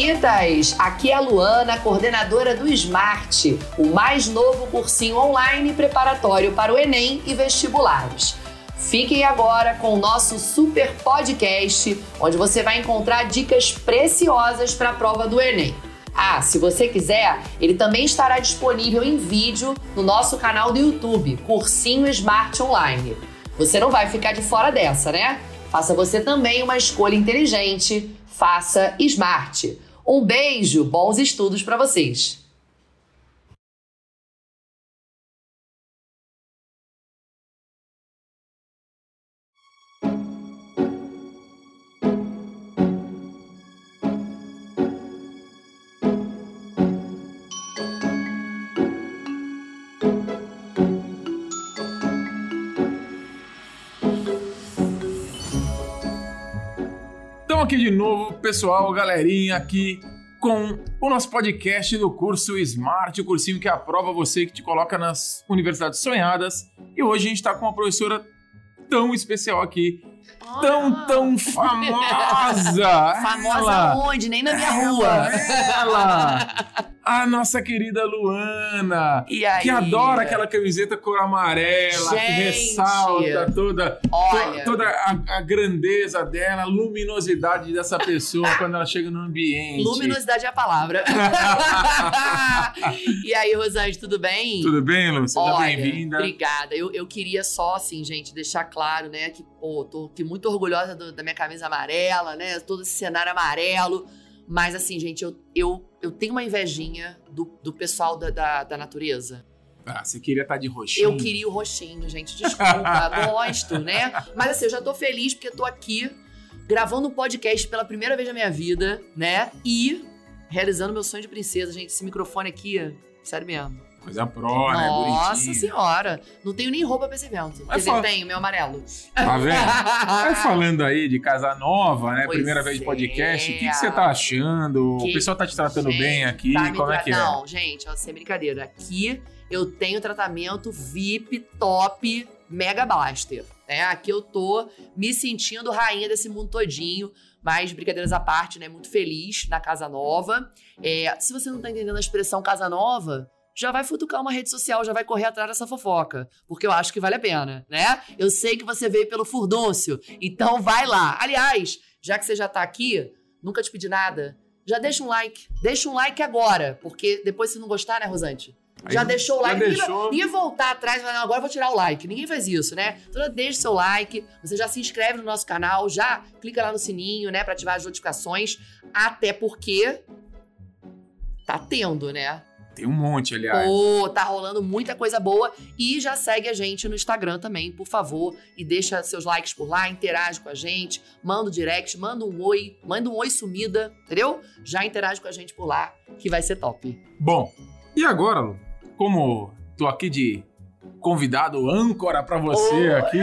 Bonitas! Aqui é a Luana, coordenadora do Smart, o mais novo cursinho online preparatório para o Enem e vestibulares. Fiquem agora com o nosso super podcast, onde você vai encontrar dicas preciosas para a prova do Enem. Ah, se você quiser, ele também estará disponível em vídeo no nosso canal do YouTube, Cursinho Smart Online. Você não vai ficar de fora dessa, né? Faça você também uma escolha inteligente. Faça Smart. Um beijo, bons estudos para vocês. Aqui de novo, pessoal, galerinha, aqui com o nosso podcast do curso Smart, o cursinho que aprova você, que te coloca nas universidades sonhadas. E hoje a gente está com uma professora tão especial aqui, tão, tão famosa. famosa ela, onde? Nem na minha rua. Ela, a nossa querida Luana, que adora aquela camiseta cor amarela, Gente, que ressalta toda, to, toda a, a, grandeza dela, a luminosidade dessa pessoa quando ela chega no ambiente. Luminosidade é a palavra. e aí, Rosane, tudo bem? Tudo bem, Lu? Seja bem-vinda. Obrigada. Eu, eu queria só, assim, gente, deixar claro, né, que, pô, tô muito orgulhosa do, da minha camisa amarela, né, todo esse cenário amarelo. Mas assim, gente, eu, eu, eu tenho uma invejinha do, do pessoal da, da, da natureza. Ah, você queria estar tá de roxinho? Eu queria o roxinho, gente. Desculpa, gosto, né? Mas assim, eu já tô feliz porque eu tô aqui gravando um podcast pela primeira vez na minha vida, né? E realizando meu sonho de princesa, gente. Esse microfone aqui, sério mesmo. Coisa pró, né? Nossa senhora. Não tenho nem roupa pra esse evento. Quer dizer, fal... tenho, meu amarelo. Tá vendo? Vai falando aí de casa nova, né? Pois Primeira vez de podcast. É. O que, que, você tá achando? Que... O pessoal tá te tratando gente, bem aqui? Tá Como tra... é que é? Não, gente, ó, sem brincadeira. Aqui eu tenho tratamento VIP top Mega Blaster. Né? Aqui eu tô me sentindo rainha desse mundo todinho. Mas, brincadeiras à parte, né? Muito feliz na Casa Nova. É, se você não tá entendendo a expressão Casa Nova, já vai futucar uma rede social, já vai correr atrás dessa fofoca. Porque eu acho que vale a pena, né? Eu sei que você veio pelo furdúncio, então vai lá. Aliás, já que você já tá aqui, nunca te pedi nada, já deixa um like. Deixa um like agora, porque depois se não gostar, né, Rosante? Já Aí, deixou o like. Ninguém, ninguém voltar atrás e falar, agora eu vou tirar o like. Ninguém faz isso, né? Então deixa seu like, você já se inscreve no nosso canal, já clica lá no sininho, né, para ativar as notificações. Até porque tá tendo, né? Tem um monte, aliás. Pô, tá rolando muita coisa boa. E já segue a gente no Instagram também, por favor. E deixa seus likes por lá, interage com a gente, manda um direct, manda um oi, manda um oi sumida, entendeu? Já interage com a gente por lá, que vai ser top. Bom, e agora, Lu, como tô aqui de convidado âncora para você oh, aqui,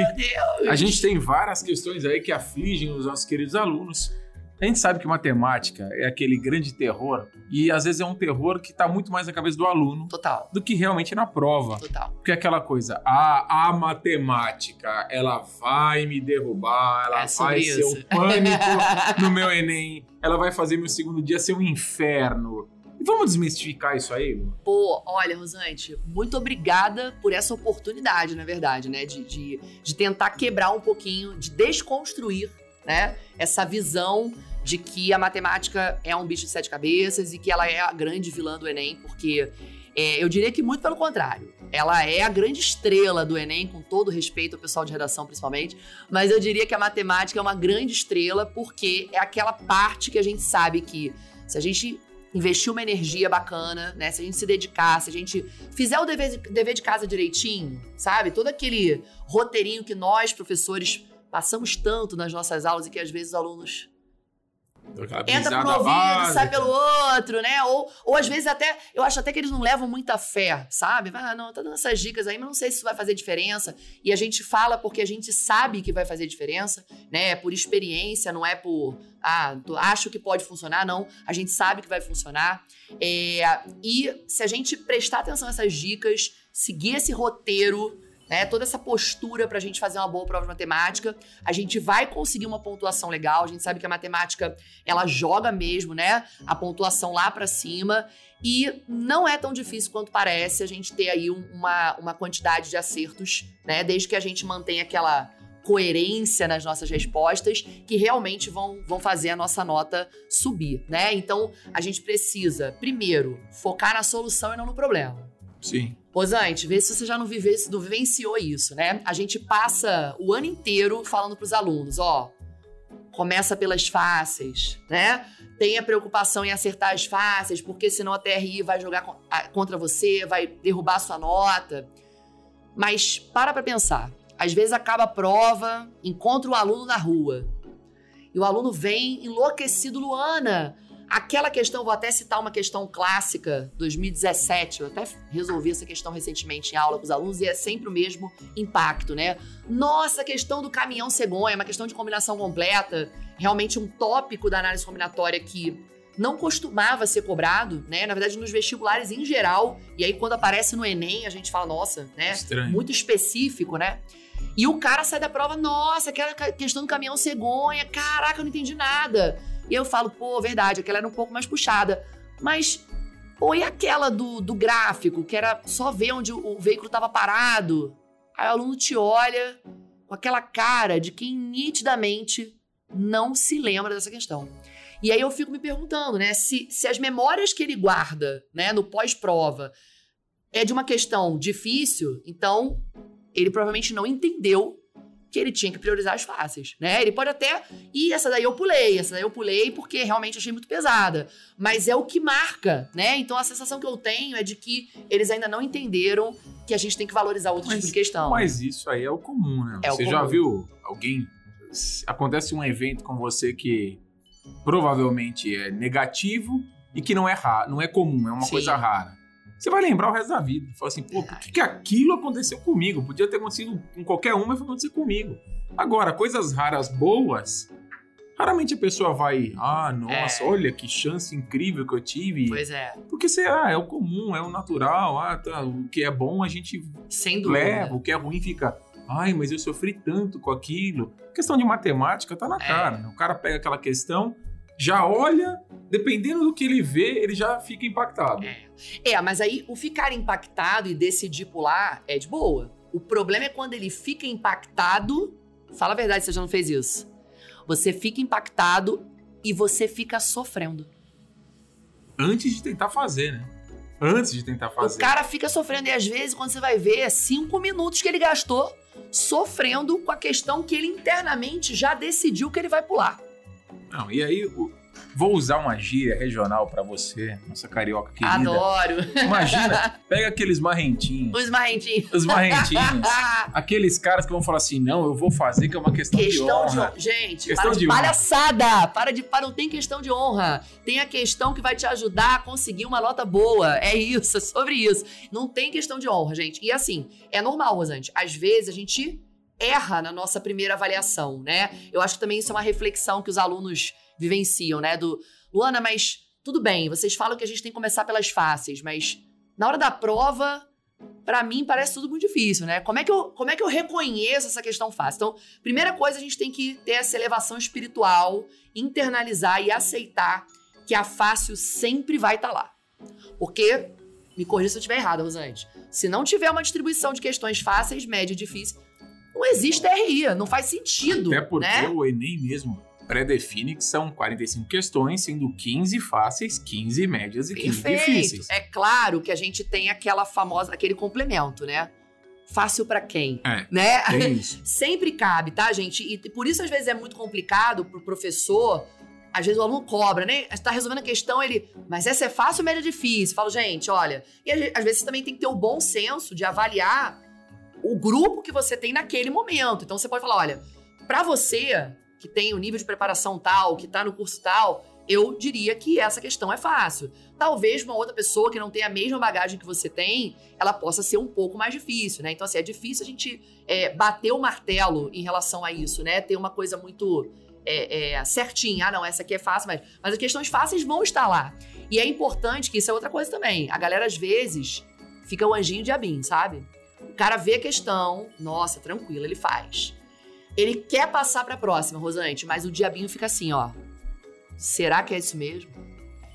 a gente tem várias questões aí que afligem os nossos queridos alunos. A gente sabe que matemática é aquele grande terror e às vezes é um terror que está muito mais na cabeça do aluno Total. do que realmente na prova. Total. Porque é aquela coisa, a, a matemática, ela vai me derrubar, ela é vai ser o um pânico no meu Enem, ela vai fazer meu segundo dia ser um inferno. E vamos desmistificar isso aí? Pô, olha, Rosante, muito obrigada por essa oportunidade, na verdade, né? De, de, de tentar quebrar um pouquinho, de desconstruir né? Essa visão de que a matemática é um bicho de sete cabeças e que ela é a grande vilã do Enem, porque é, eu diria que muito pelo contrário. Ela é a grande estrela do Enem, com todo respeito ao pessoal de redação, principalmente. Mas eu diria que a matemática é uma grande estrela porque é aquela parte que a gente sabe que se a gente investir uma energia bacana, né? Se a gente se dedicar, se a gente fizer o dever de, dever de casa direitinho, sabe? Todo aquele roteirinho que nós, professores, passamos tanto nas nossas aulas e que às vezes os alunos entra por um ouvido, sai pelo outro, né? Ou, ou às vezes até, eu acho até que eles não levam muita fé, sabe? Ah, não, tá dando essas dicas aí, mas não sei se isso vai fazer diferença. E a gente fala porque a gente sabe que vai fazer diferença, né? É por experiência, não é por, ah, acho que pode funcionar, não. A gente sabe que vai funcionar. É, e se a gente prestar atenção nessas dicas, seguir esse roteiro, né? Toda essa postura para a gente fazer uma boa prova de matemática, a gente vai conseguir uma pontuação legal. A gente sabe que a matemática ela joga mesmo, né? A pontuação lá para cima e não é tão difícil quanto parece a gente ter aí uma, uma quantidade de acertos, né? Desde que a gente mantenha aquela coerência nas nossas respostas que realmente vão, vão fazer a nossa nota subir, né? Então, a gente precisa, primeiro, focar na solução e não no problema. Sim. Rosante, vê se você já não, vive, não vivenciou isso, né? A gente passa o ano inteiro falando para os alunos, ó, começa pelas fáceis, né? Tenha preocupação em acertar as fáceis, porque senão a TRI vai jogar contra você, vai derrubar sua nota. Mas para para pensar. Às vezes acaba a prova, encontra o aluno na rua. E o aluno vem enlouquecido, Luana. Aquela questão, vou até citar uma questão clássica, 2017, eu até resolvi essa questão recentemente em aula com os alunos e é sempre o mesmo impacto, né? Nossa, a questão do caminhão cegonha, uma questão de combinação completa, realmente um tópico da análise combinatória que não costumava ser cobrado, né? Na verdade, nos vestibulares em geral, e aí quando aparece no Enem, a gente fala, nossa, né? Estranho. Muito específico, né? E o cara sai da prova, nossa, aquela questão do caminhão cegonha, caraca, eu não entendi nada. E eu falo, pô, verdade, aquela era um pouco mais puxada. Mas, pô, e aquela do, do gráfico, que era só ver onde o, veículo estava parado? Aí o aluno te olha com aquela cara de quem nitidamente não se lembra dessa questão. E aí eu fico me perguntando, né, se, se as memórias que ele guarda, né, no pós-prova é de uma questão difícil, então ele provavelmente não entendeu que ele tinha que priorizar as fáceis, né? Ele pode até, e essa daí eu pulei, essa daí eu pulei porque realmente achei muito pesada, mas é o que marca, né? Então a sensação que eu tenho é de que eles ainda não entenderam que a gente tem que valorizar outro tipo de questão. Mas isso aí é o comum, né? É você comum. já viu alguém acontece um evento com você que provavelmente é negativo e que não é raro, não é comum, é uma Sim. coisa rara. Você vai lembrar o resto da vida. Fala assim, pô, por que, que aquilo aconteceu comigo? Podia ter acontecido com qualquer um, mas foi acontecer comigo. Agora, coisas raras boas, raramente a pessoa vai, ah, nossa, É. olha que chance incrível que eu tive. Pois é, Porque sei lá, é o comum, é o natural, ah, tá, o que é bom a gente leva, o que é ruim fica, ai, mas eu sofri tanto com aquilo. questão de matemática tá na É. cara, né? O cara pega aquela questão, já olha, dependendo do que ele vê, ele já fica impactado. É. É, mas aí o ficar impactado e decidir pular é de boa. O problema é quando ele fica impactado. Fala a verdade, você já não fez isso. Você fica impactado e você fica sofrendo. Antes de tentar fazer, né? Antes de tentar fazer. O cara fica sofrendo e às vezes, quando você vai ver, é cinco minutos que ele gastou sofrendo com a questão que ele internamente já decidiu que ele vai pular. Não, e aí, vou usar uma gíria regional pra você, nossa carioca querida. Adoro. Imagina, pega aqueles marrentinhos. Os marrentinhos. Os marrentinhos. aqueles caras que vão falar assim, não, eu vou fazer que é uma questão, Questão de honra. de honra. Gente, Questão para de, de honra. palhaçada. Para de. Para, não tem questão de honra. Tem a questão que vai te ajudar a conseguir uma nota boa. É isso, é sobre isso. Não tem questão de honra, gente. E assim, é normal, Rosante. Às vezes a gente erra na nossa primeira avaliação, né? Eu acho que também isso é uma reflexão que os alunos vivenciam, né? Do Luana, mas tudo bem, vocês falam que a gente tem que começar pelas fáceis, mas na hora da prova, Pra mim parece tudo muito difícil, né? Como é, que eu, como é que eu reconheço essa questão fácil? Então, primeira coisa, a gente tem que ter essa elevação espiritual, internalizar e aceitar que a fácil sempre vai estar lá. Porque, me corrija se eu estiver errada, Rosante, se não tiver uma distribuição de questões fáceis, média e difícil, não existe TRI, não faz sentido, Até porque né? o Enem mesmo pré-define que são 45 questões, sendo 15 fáceis, 15 médias e 15 Perfeito. difíceis. É claro que a gente tem aquela famosa, aquele complemento, né? Fácil pra quem? É. Né? Tem isso. Sempre cabe, tá, gente? E por isso, às vezes, é muito complicado pro professor. Às vezes o aluno cobra, né? Tá resolvendo a questão, ele. Mas essa é fácil ou média difícil? Falo, gente, olha. E às às vezes você também tem que ter o bom senso de avaliar o grupo que você tem naquele momento. Então você pode falar: olha, pra você que tem o nível de preparação tal, que tá no curso tal, eu diria que essa questão é fácil. Talvez uma outra pessoa que não tem a mesma bagagem que você tem, ela possa ser um pouco mais difícil, né? Então, assim, é difícil a gente é, bater o martelo em relação a isso, né? Ter uma coisa muito é, é, certinha. Ah, não, essa aqui é fácil, mas, mas as questões fáceis vão estar lá. E é importante que isso é outra coisa também. A galera, às vezes, fica o anjinho de abim, sabe? O cara vê a questão, nossa, tranquilo, ele faz. Ele quer passar para a próxima, Rosante, mas o diabinho fica assim, ó. Será que é isso mesmo?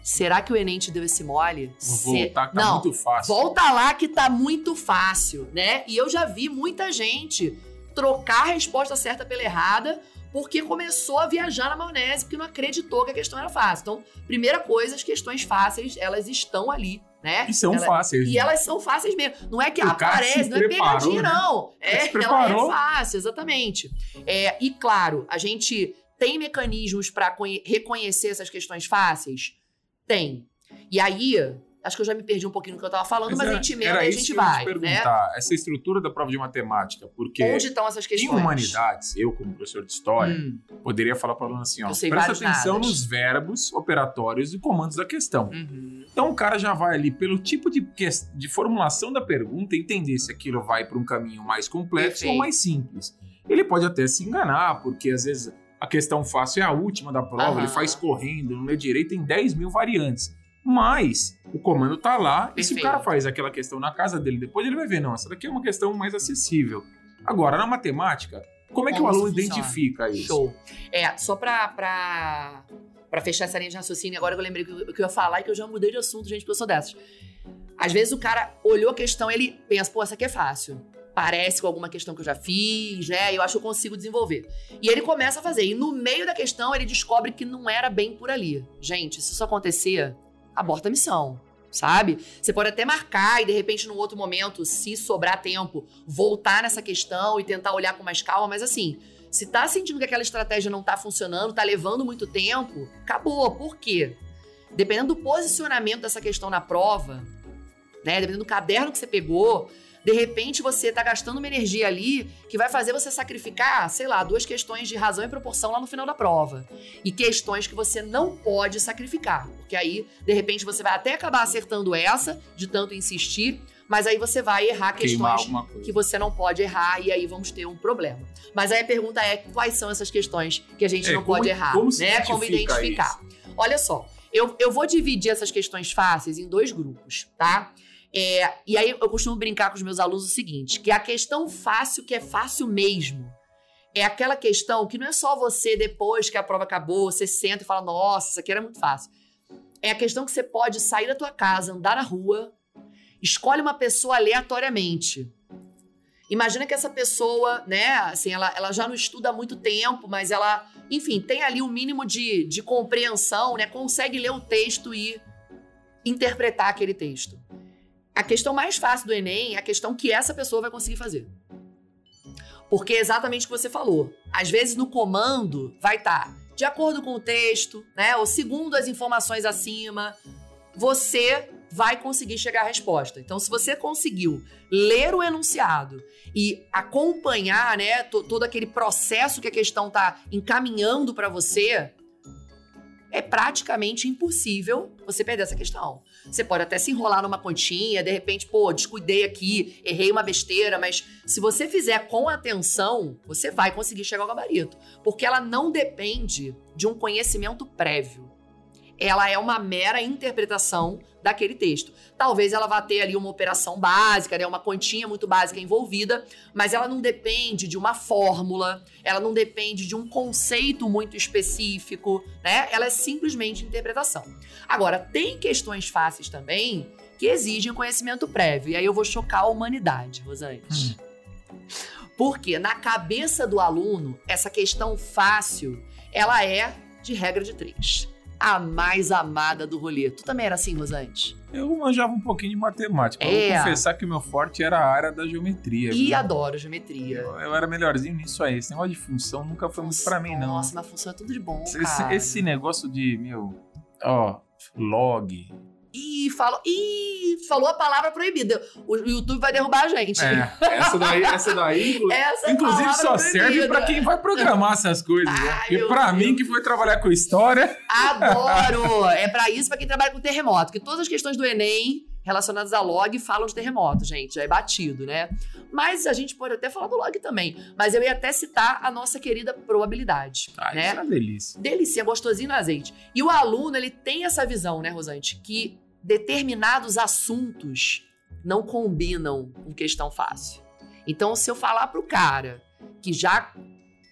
Será que o Enem te deu esse mole? Vou Se- voltar, que tá Não, muito fácil. Volta lá que tá muito fácil, né? E eu já vi muita gente trocar a resposta certa pela errada porque começou a viajar na maionese, porque não acreditou que a questão era fácil. Então, primeira coisa, as questões fáceis, elas estão ali, né? E são Ela- fáceis. E elas são fáceis mesmo. Não é que aparece, não é preparou, pegadinha, né? não. Ele É, se ela preparou. é fácil, exatamente. É, e claro, a gente tem mecanismos para reconhecer essas questões fáceis? Tem. E aí, acho que eu já me perdi um pouquinho no que eu tava falando, mas, a era- gente emenda era e a gente vai, né? perguntar, essa estrutura da prova de matemática, porque Onde estão essas em questões? humanidades, eu como professor de história, Hum, poderia falar para o aluno assim, ó, presta atenção nadas. nos verbos, operatórios e comandos da questão. uhum. Então o cara já vai ali pelo tipo de, de formulação da pergunta entender se aquilo vai para um caminho mais complexo Perfeito. ou mais simples. Ele pode até se enganar, porque às vezes a questão fácil é a última da prova, Aham. ele faz correndo, não lê direito, tem 10 mil variantes. Mas o comando tá lá, e se o Perfeito. cara faz aquela questão na casa dele, depois ele vai ver, não, essa daqui é uma questão mais acessível. Agora, na matemática, como é que Como o aluno funciona? identifica isso? Show. É, só pra, pra fechar essa linha de raciocínio, agora que eu lembrei que eu, que eu ia falar e que eu já mudei de assunto, gente, porque eu sou dessas. Às vezes o cara olhou a questão ele pensa, pô, essa aqui é fácil. Parece com alguma questão que eu já fiz, né? Eu acho que eu consigo desenvolver. E ele começa a fazer. E no meio da questão, ele descobre que não era bem por ali. Gente, se isso acontecer, aborta a missão. Sabe? Você pode até marcar e, de repente, num outro momento, se sobrar tempo, voltar nessa questão e tentar olhar com mais calma, mas assim, se tá sentindo que aquela estratégia não tá funcionando, tá levando muito tempo, acabou. Por quê? Dependendo do posicionamento dessa questão na prova, né? Dependendo do caderno que você pegou, de repente você tá gastando uma energia ali que vai fazer você sacrificar, sei lá, duas questões de razão e proporção lá no final da prova. E questões que você não pode sacrificar. Porque aí, de repente, você vai até acabar acertando essa, de tanto insistir, mas aí você vai errar questões que você não pode errar e aí vamos ter um problema. Mas aí a pergunta é quais são essas questões que a gente É, não como- pode errar, como né? Como identifica identificar. Olha só, eu, eu vou dividir essas questões fáceis em dois grupos, tá? É, e aí eu costumo brincar com os meus alunos o seguinte, que a questão fácil, que é fácil mesmo, é aquela questão que não é só você, depois que a prova acabou, você senta e fala, nossa, isso aqui era muito fácil. É a questão que você pode sair da tua casa, andar na rua, escolhe uma pessoa aleatoriamente. Imagina que essa pessoa, né, assim, ela, ela já não estuda há muito tempo, mas ela, enfim, tem ali um mínimo de, de compreensão, né, consegue ler o texto e interpretar aquele texto. A questão mais fácil do Enem é a questão que essa pessoa vai conseguir fazer. Porque é exatamente o que você falou. Às vezes no comando vai estar de acordo com o texto, né? Ou segundo as informações acima, você vai conseguir chegar à resposta. Então, se você conseguiu ler o enunciado e acompanhar, né, to- todo aquele processo que a questão está encaminhando para você, é praticamente impossível você perder essa questão. Você pode até se enrolar numa continha, de repente, pô, descuidei aqui, errei uma besteira, mas se você fizer com atenção, você vai conseguir chegar ao gabarito. Porque ela não depende de um conhecimento prévio. Ela é uma mera interpretação daquele texto. Talvez ela vá ter ali uma operação básica, né, uma continha muito básica envolvida, mas ela não depende de uma fórmula, ela não depende de um conceito muito específico, né? Ela é simplesmente interpretação. Agora, tem questões fáceis também que exigem conhecimento prévio. E aí eu vou chocar a humanidade, Rosante. Porque na cabeça do aluno, essa questão fácil, ela é de regra de três. A mais amada do rolê. Tu também era assim, Rosante? Eu manjava um pouquinho de matemática. É. Vou confessar que o meu forte era a área da geometria. E viu? adoro geometria. Eu, eu era melhorzinho nisso aí. Esse negócio de função nunca foi muito pra mim, não. Nossa, mas função é tudo de bom, Esse, cara. esse negócio de, meu, ó, log. Ih, falou, ih, falou a palavra proibida. O YouTube vai derrubar a gente. É, essa daí, essa daí, Essa é inclusive, só serve proibida. pra quem vai programar essas coisas. né? Ai, meu pra Deus. mim, que foi trabalhar com história, Adoro! é pra isso, pra quem trabalha com terremoto. Que todas as questões do Enem relacionadas a log falam de terremoto, gente. Já é batido, né? Mas a gente pode até falar do log também. Mas eu ia até citar a nossa querida probabilidade, ah, né? isso é uma delícia. Delícia, gostosinho no azeite. E o aluno, ele tem essa visão, né, Rosante? Que determinados assuntos não combinam com questão fácil. Então, se eu falar pro cara que já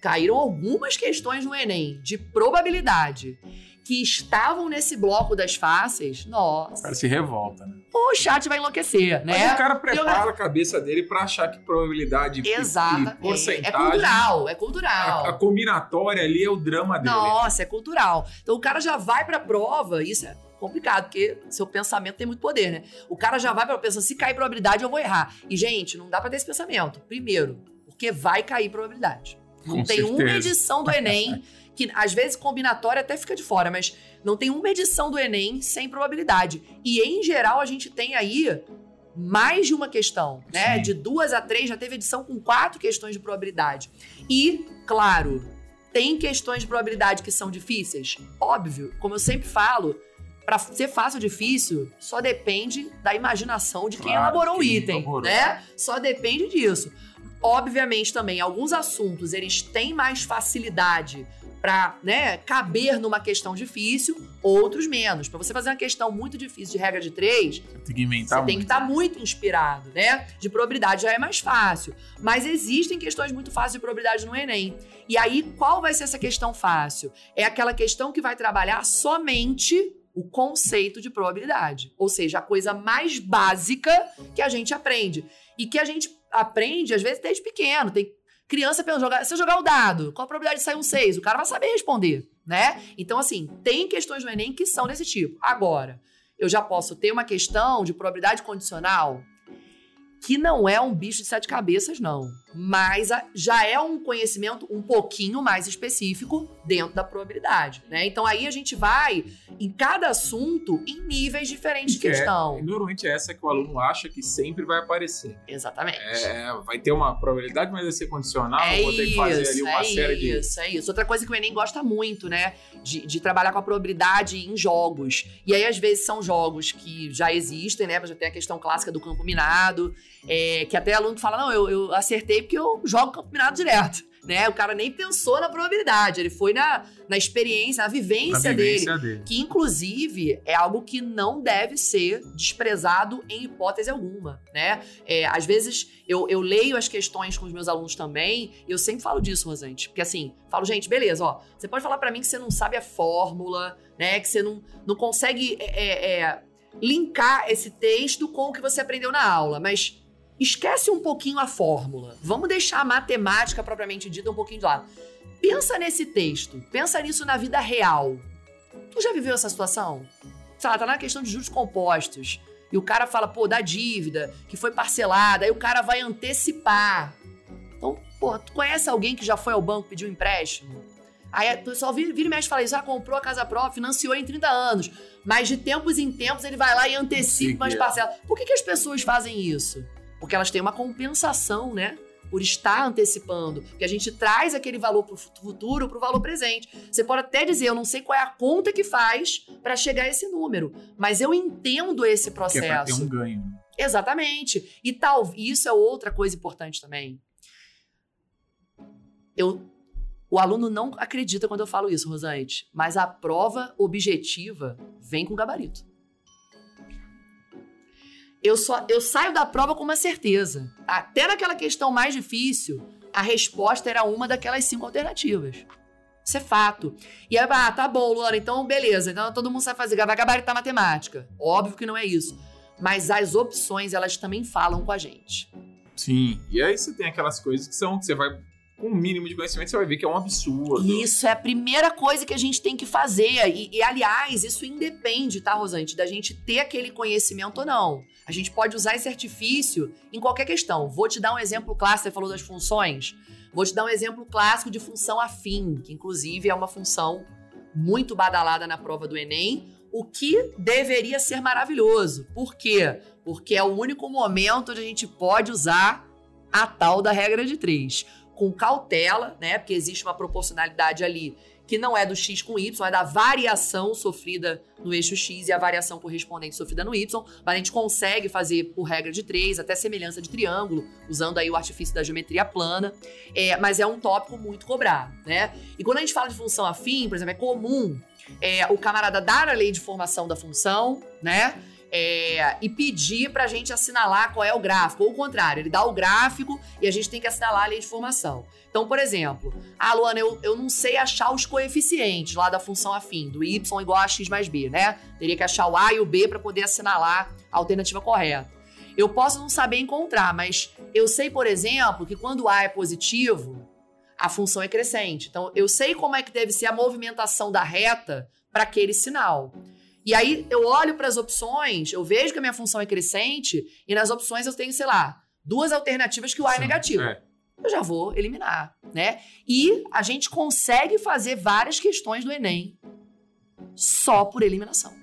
caíram algumas questões no Enem de probabilidade que estavam nesse bloco das fáceis, nossa. O cara se revolta, né? O chat vai enlouquecer, né? Mas o cara prepara eu... a cabeça dele para achar que probabilidade Exato. e é porcentagem... É cultural, é cultural. A, a, combinatória ali é o drama dele. Nossa, é cultural. Então o cara já vai pra prova, isso é complicado, porque seu pensamento tem muito poder, né? O cara já vai para pensar, se cair probabilidade, eu vou errar. E, gente, não dá para ter esse pensamento. Primeiro, porque vai cair probabilidade. Não Com tem certeza. uma edição do Enem, que às vezes combinatória até fica de fora, mas não tem uma edição do Enem sem probabilidade. E, em geral, a gente tem aí mais de uma questão, né? Sim. De duas a três, já teve edição com quatro questões de probabilidade. E, claro, tem questões de probabilidade que são difíceis? Óbvio, como eu sempre falo, para ser fácil ou difícil, só depende da imaginação de quem Claro, elaborou o quem item, elaborou. né? Só depende disso. Obviamente também alguns assuntos eles têm mais facilidade para, né, caber numa questão difícil, outros menos. Para você fazer uma questão muito difícil de regra de três, Tem que inventar você tem que muito. estar muito inspirado, né? De probabilidade já é mais fácil. Mas existem questões muito fáceis de probabilidade no Enem. E aí, qual vai ser essa questão fácil? É aquela questão que vai trabalhar somente o conceito de probabilidade. Ou seja, a coisa mais básica que a gente aprende. E que a gente aprende, às vezes, desde pequeno. Tem criança jogar, se eu jogar o dado, qual a probabilidade de sair um 6? O cara vai saber responder, né? Então, assim, tem questões no Enem que são desse tipo. Agora, eu já posso ter uma questão de probabilidade condicional que não é um bicho de sete cabeças, não. Mas já é um conhecimento um pouquinho mais específico dentro da probabilidade, né? Então aí a gente vai em cada assunto em níveis diferentes de Que é- questão. E normalmente é essa que o aluno acha que sempre vai aparecer. Exatamente. É, vai ter uma probabilidade, mas vai ser condicional. É vou ter que fazer ali isso, uma é série de. isso, é isso. Outra coisa que o Enem gosta muito, né? De, de trabalhar com a probabilidade em jogos. E aí, às vezes, são jogos que já existem, né? Já tem a questão clássica do campo minado. é, que até aluno fala, não, eu, eu acertei porque eu jogo campo minado direto. Né? O cara nem pensou na probabilidade, ele foi na, na experiência, na na vivência, dele. vivência dele. Que, inclusive, é algo que não deve ser desprezado em hipótese alguma, né? É, às vezes, eu, eu leio as questões com os meus alunos também, e eu sempre falo disso, Rosante. Porque, assim, falo, gente, beleza, ó, você pode falar pra mim que você não sabe a fórmula, né? Que você não, não consegue é, é, é, linkar esse texto com o que você aprendeu na aula, mas esquece um pouquinho a fórmula. Vamos deixar a matemática propriamente dita um pouquinho de lado. Pensa nesse texto, pensa nisso na vida real. Tu já viveu essa situação? Sei lá, tá na questão de juros compostos. E o cara fala, pô, da dívida, que foi parcelada, aí o cara vai antecipar. Então, pô, tu conhece alguém que já foi ao banco pedir um empréstimo? Aí o pessoal vira, vira e mexe e fala isso, ah, comprou a casa própria, financiou em 30 anos. Mas de tempos em tempos ele vai lá e antecipa umas parcelas. Por que, que as pessoas fazem isso? Porque elas têm uma compensação, né? Por estar antecipando. Porque a gente traz aquele valor pro futuro pro valor presente. Você pode até dizer, eu não sei qual é a conta que faz para chegar a esse número. Mas eu entendo esse Que é ter processo. um ganho. Exatamente. E tal, isso é outra coisa importante também. Eu, o aluno não acredita quando eu falo isso, Rosante, mas a prova objetiva vem com gabarito. Eu só eu saio da prova com uma certeza. Até naquela questão mais difícil, a resposta era uma daquelas cinco alternativas. Isso é fato. E aí, ah, tá bom, Luana, então beleza. Então todo mundo sabe fazer, vai gabaritar matemática. Óbvio que não é isso. Mas as opções, elas também falam com a gente. Sim. E aí você tem aquelas coisas que são que você vai. Com o mínimo de conhecimento, você vai ver que é um absurdo. Isso é a primeira coisa que a gente tem que fazer. E, e, aliás, isso independe, tá, Rosante, da gente ter aquele conhecimento ou não. A gente pode usar esse artifício em qualquer questão. Vou te dar um exemplo clássico, você falou das funções. Vou te dar um exemplo clássico de função afim, que inclusive é uma função muito badalada na prova do Enem, o que deveria ser maravilhoso. Por quê? Porque é o único momento onde a gente pode usar a tal da regra de três. Com cautela, né? Porque existe uma proporcionalidade ali que não é do x com y, é da variação sofrida no eixo x e a variação correspondente sofrida no y, mas a gente consegue fazer por regra de três, até semelhança de triângulo, usando aí o artifício da geometria plana, é, mas é um tópico muito cobrado, né? E quando a gente fala de função afim, por exemplo, é comum é, o camarada dar a lei de formação da função, né? É, e pedir para a gente assinalar qual é o gráfico. Ou o contrário, ele dá o gráfico e a gente tem que assinalar a linha de formação. Então, por exemplo, ah, Luana, eu, eu não sei achar os coeficientes lá da função afim, do y igual a x mais b, né? Teria que achar o a e o b para poder assinalar a alternativa correta. Eu posso não saber encontrar, mas eu sei, por exemplo, que quando a é positivo, a função é crescente. Então, eu sei como é que deve ser a movimentação da reta para aquele sinal. E aí eu olho para as opções, eu vejo que a minha função é crescente e nas opções eu tenho, sei lá, duas alternativas que o A é negativo. É. Eu já vou eliminar, né? E a gente consegue fazer várias questões do Enem só por eliminação.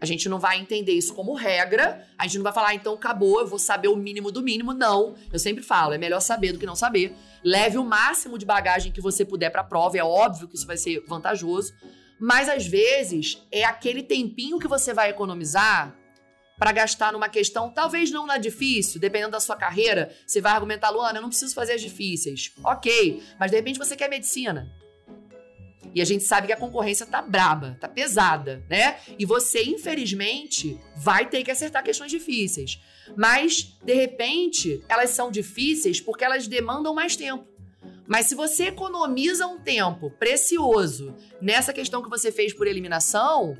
A gente não vai entender isso como regra, a gente não vai falar, ah, então acabou, eu vou saber o mínimo do mínimo. Não, eu sempre falo, é melhor saber do que não saber. Leve o máximo de bagagem que você puder para a prova, é óbvio que isso vai ser vantajoso, mas às vezes é aquele tempinho que você vai economizar para gastar numa questão, talvez não na difícil, dependendo da sua carreira, você vai argumentar, Luana, eu não preciso fazer as difíceis. Ok, mas de repente você quer medicina. E a gente sabe que a concorrência tá braba, tá pesada, né? E você, infelizmente, vai ter que acertar questões difíceis. Mas, de repente, elas são difíceis porque elas demandam mais tempo. Mas se você economiza um tempo precioso nessa questão que você fez por eliminação,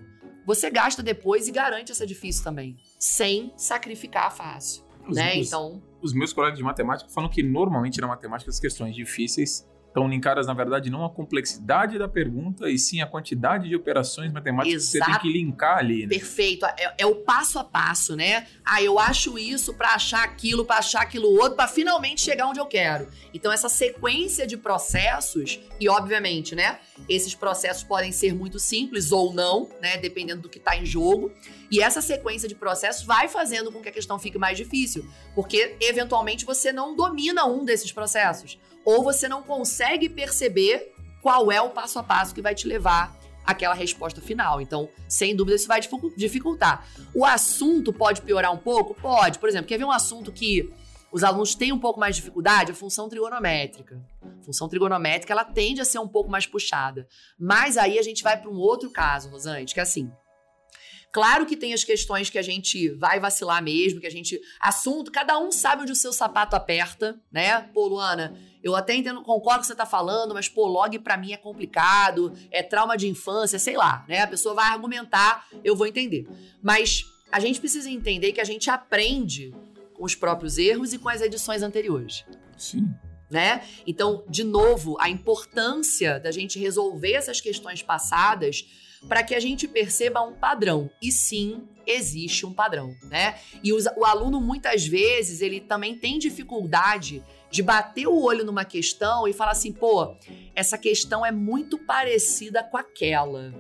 você gasta depois e garante essa difícil também, sem sacrificar fácil. Os, né? Os, então, os meus colegas de matemática falam que normalmente na matemática as questões difíceis estão linkadas, na verdade, não a complexidade da pergunta, e sim a quantidade de operações matemáticas Exato. que você tem que linkar ali. Né? Perfeito. É, é, o passo a passo, né? Ah, eu acho isso para achar aquilo, para achar aquilo outro, para finalmente chegar onde eu quero. Então, essa sequência de processos, e obviamente, né? Esses processos podem ser muito simples ou não, né? Dependendo do que está em jogo. E essa sequência de processos vai fazendo com que a questão fique mais difícil, porque eventualmente você não domina um desses processos ou você não consegue perceber qual é o passo a passo que vai te levar àquela resposta final. Então, sem dúvida, isso vai dificultar. O assunto pode piorar um pouco? Pode. Por exemplo, quer ver um assunto que os alunos têm um pouco mais de dificuldade? A função trigonométrica. A função trigonométrica, ela tende a ser um pouco mais puxada. Mas aí a gente vai para um outro caso, Rosante, que é assim, Claro que tem as questões que a gente vai vacilar mesmo, que a gente. Assunto, cada um sabe onde o seu sapato aperta, né? Pô, Luana, eu até entendo, concordo com o que você tá falando, mas, pô, log para mim é complicado, é trauma de infância, sei lá, né? A pessoa vai argumentar, eu vou entender. Mas a gente precisa entender que a gente aprende com os próprios erros e com as edições anteriores. Sim. Né? Então, de novo, a importância da gente resolver essas questões passadas para que a gente perceba um padrão. E sim, existe um padrão, né? E os, o aluno muitas vezes ele também tem dificuldade de bater o olho numa questão e falar assim, pô, essa questão é muito parecida com aquela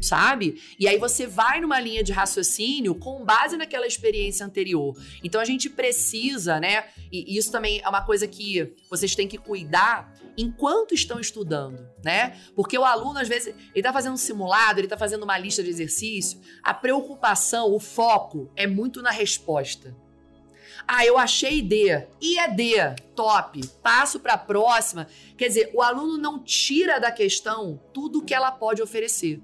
sabe? E aí você vai numa linha de raciocínio com base naquela experiência anterior. Então a gente precisa, né? E isso também é uma coisa que vocês têm que cuidar enquanto estão estudando, né? Porque o aluno, às vezes, ele tá fazendo um simulado, ele tá fazendo uma lista de exercício, a preocupação, o foco é muito na resposta. Ah, eu achei D. E é D. Top. Passo para a próxima. Quer dizer, o aluno não tira da questão tudo o que ela pode oferecer.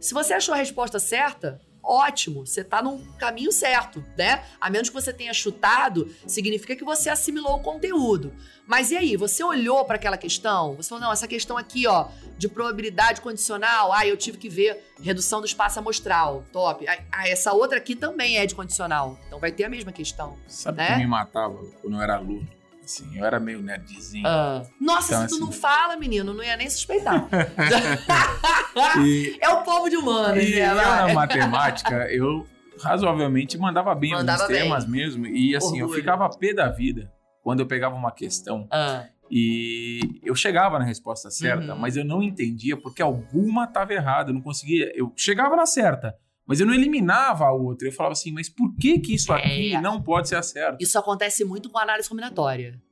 Se você achou a resposta certa, ótimo, você está no caminho certo, né? A menos que você tenha chutado, significa que você assimilou o conteúdo. Mas e aí, você olhou para aquela questão? Você falou, não, essa questão aqui, ó, de probabilidade condicional, ah, eu tive que ver redução do espaço amostral, top. Ah, essa outra aqui também é de condicional, então vai ter a mesma questão. Sabe né? que me matava quando eu era aluno? Assim, eu era meio nerdzinho. Ah. Nossa, então, se tu assim... não fala, menino, não ia nem suspeitar. e... É o povo de humanos, e né? Eu, na matemática, eu razoavelmente mandava bem mandava alguns bem. temas mesmo. E assim, Orgulho. eu ficava pé da vida quando eu pegava uma questão. Ah. E eu chegava na resposta certa, uhum. mas eu não entendia porque alguma estava errada. Eu não conseguia. Eu chegava na certa. Mas eu não eliminava a outra. Eu falava assim, mas por que que isso aqui é, não pode ser a certa? Isso acontece muito com a análise combinatória.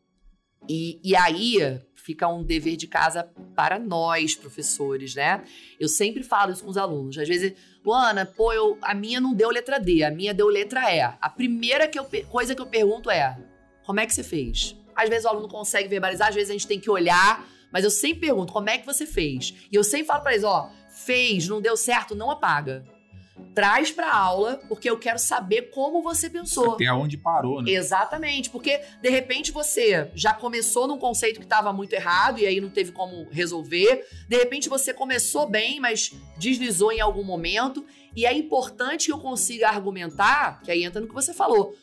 E, e aí fica um dever de casa para nós, professores, né? Eu sempre falo isso com os alunos. Às vezes, Luana, pô, eu, a minha não deu letra D, a minha deu letra E. A primeira que eu, coisa que eu pergunto é: como é que você fez? Às vezes o aluno consegue verbalizar, às vezes a gente tem que olhar, mas eu sempre pergunto: como é que você fez? E eu sempre falo para eles: ó, fez, não deu certo, não apaga traz para aula, porque eu quero saber como você pensou. Até onde parou, né? Exatamente, porque de repente você já começou num conceito que estava muito errado e aí não teve como resolver. De repente você começou bem, mas deslizou em algum momento. E é importante que eu consiga argumentar, que aí entra no que você falou,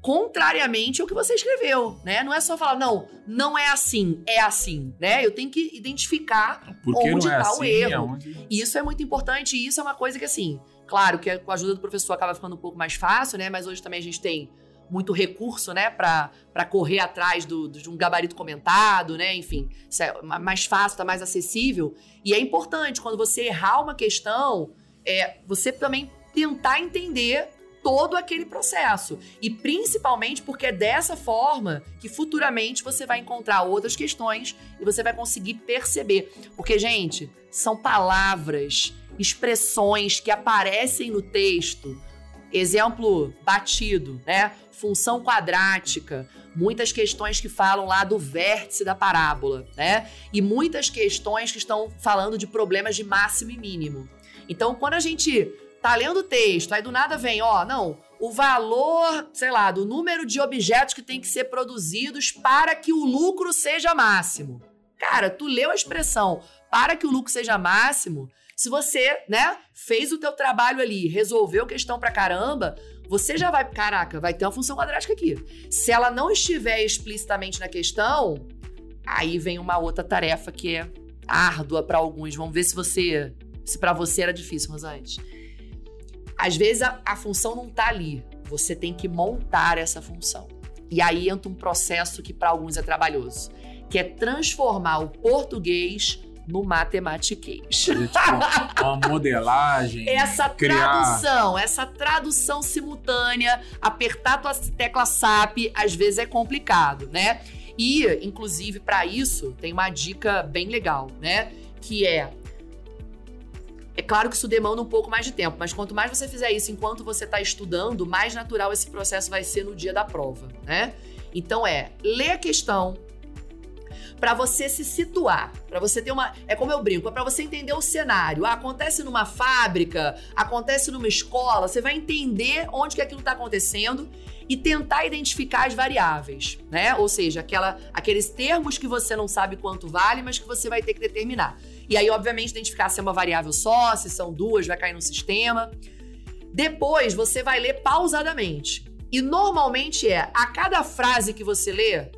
contrariamente ao que você escreveu, né? Não é só falar, não, não é assim, é assim, né? Eu tenho que identificar Porque onde não é está assim, o erro. é onde- E isso é muito importante, e isso é uma coisa que, assim, claro que com a ajuda do professor acaba ficando um pouco mais fácil, né? Mas hoje também a gente tem muito recurso, né, pra correr atrás do, de um gabarito comentado, né? Enfim, é ma- mais fácil, tá mais acessível. E é importante, quando você errar uma questão, é você também tentar entender todo aquele processo. E principalmente porque é dessa forma que futuramente você vai encontrar outras questões e você vai conseguir perceber. Porque, gente, são palavras, expressões que aparecem no texto. Exemplo batido, né? Função quadrática, muitas questões que falam lá do vértice da parábola, né? E muitas questões que estão falando de problemas de máximo e mínimo. Então, quando a gente tá lendo o texto, aí do nada vem, ó, não, o valor, sei lá, do número de objetos que tem que ser produzidos para que o lucro seja máximo. Cara, tu leu a expressão para que o lucro seja máximo, se você, né, fez o teu trabalho ali, resolveu questão pra caramba, você já vai, caraca, vai ter uma função quadrática aqui. Se ela não estiver explicitamente na questão, aí vem uma outra tarefa que é árdua pra alguns. Vamos ver se você, se para você era difícil, Rosante. Às vezes a, a função não tá ali. Você tem que montar essa função. E aí entra um processo que para alguns é trabalhoso, que é transformar o português no matematiquês. Fazer, tipo, uma modelagem. Essa criar- tradução, essa tradução simultânea, apertar tua tecla SAP, às vezes é complicado, né? E, inclusive, para isso, tem uma dica bem legal, né? Que é. É claro que isso demanda um pouco mais de tempo, mas quanto mais você fizer isso enquanto você está estudando, mais natural esse processo vai ser no dia da prova, né? Então é, lê a questão, Pra você se situar, pra você ter uma, é como eu brinco, é pra você entender o cenário. Ah, acontece numa fábrica, acontece numa escola, você vai entender onde que aquilo tá acontecendo e tentar identificar as variáveis, né? Ou seja, aquela, aqueles termos que você não sabe quanto vale, mas que você vai ter que determinar. E aí, obviamente, identificar se é uma variável só, se são duas, vai cair no sistema. Depois, você vai ler pausadamente. E normalmente é, a cada frase que você lê,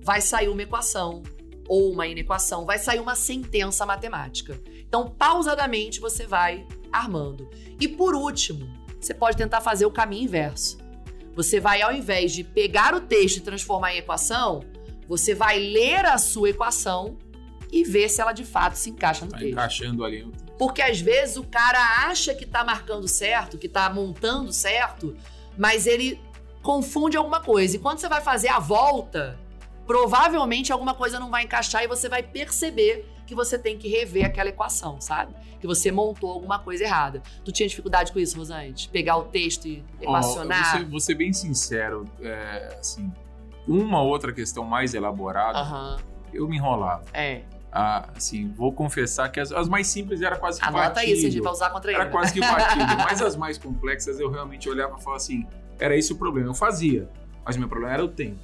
vai sair uma equação ou uma inequação, vai sair uma sentença matemática. Então, pausadamente, você vai armando. E por último, você pode tentar fazer o caminho inverso. Você vai, ao invés de pegar o texto e transformar em equação, você vai ler a sua equação e ver se ela de fato se encaixa no Tá texto. encaixando ali. Porque às vezes o cara acha que tá marcando certo, que tá montando certo, mas ele confunde alguma coisa. E quando você vai fazer a volta, provavelmente alguma coisa não vai encaixar e você vai perceber que você tem que rever aquela equação, sabe? Que você montou alguma coisa errada. Tu tinha dificuldade com isso, Rosante? Pegar o texto e equacionar? vou, ser, vou ser bem sincero, é, assim, uma outra questão mais elaborada, eu me enrolava. é. Ah, assim, vou confessar que as, as mais simples era quase que Anota batível. se a gente vai usar contra ele. Era quase que batível. mas as mais complexas eu realmente olhava e falava assim, era esse o problema. Eu fazia, mas o meu problema era o tempo.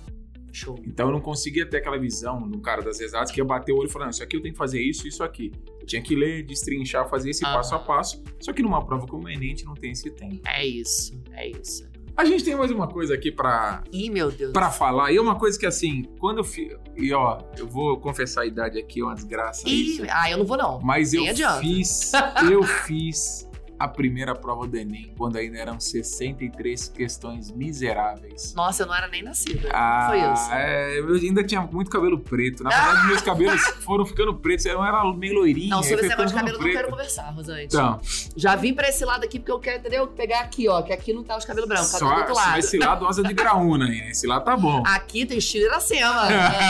Show. Então eu não conseguia ter aquela visão do cara das exatas que ia bater o olho e falar, isso aqui eu tenho que fazer isso, isso aqui. Eu tinha que ler, destrinchar, fazer esse Aham. passo a passo. Só que numa prova como o Enem, não tem esse tempo. É isso, é isso. A gente tem mais uma coisa aqui pra, Ih, meu Deus. pra falar. E é uma coisa que, assim, quando eu fiz... E, ó, eu vou confessar a idade aqui, é uma desgraça Ih, isso. ah, eu não vou não. Mas eu nem adianta. fiz... Eu fiz a primeira prova do Enem, quando ainda eram 63 questões miseráveis. Nossa, eu não era nem nascida. Ah, Foi isso. é, eu ainda tinha muito cabelo preto. Na verdade, meus cabelos foram ficando pretos. Eu era meio loirinho. Não, sobre esse negócio de cabelo eu não preto. quero conversar, Rosante. Então, Já vim pra esse lado aqui porque eu quero, entendeu? Pegar aqui, ó, que aqui não tá os cabelos brancos, tá do só, outro só lado. esse lado asa de graúna aí. né? Esse lado tá bom. Aqui tem estilo Iracema.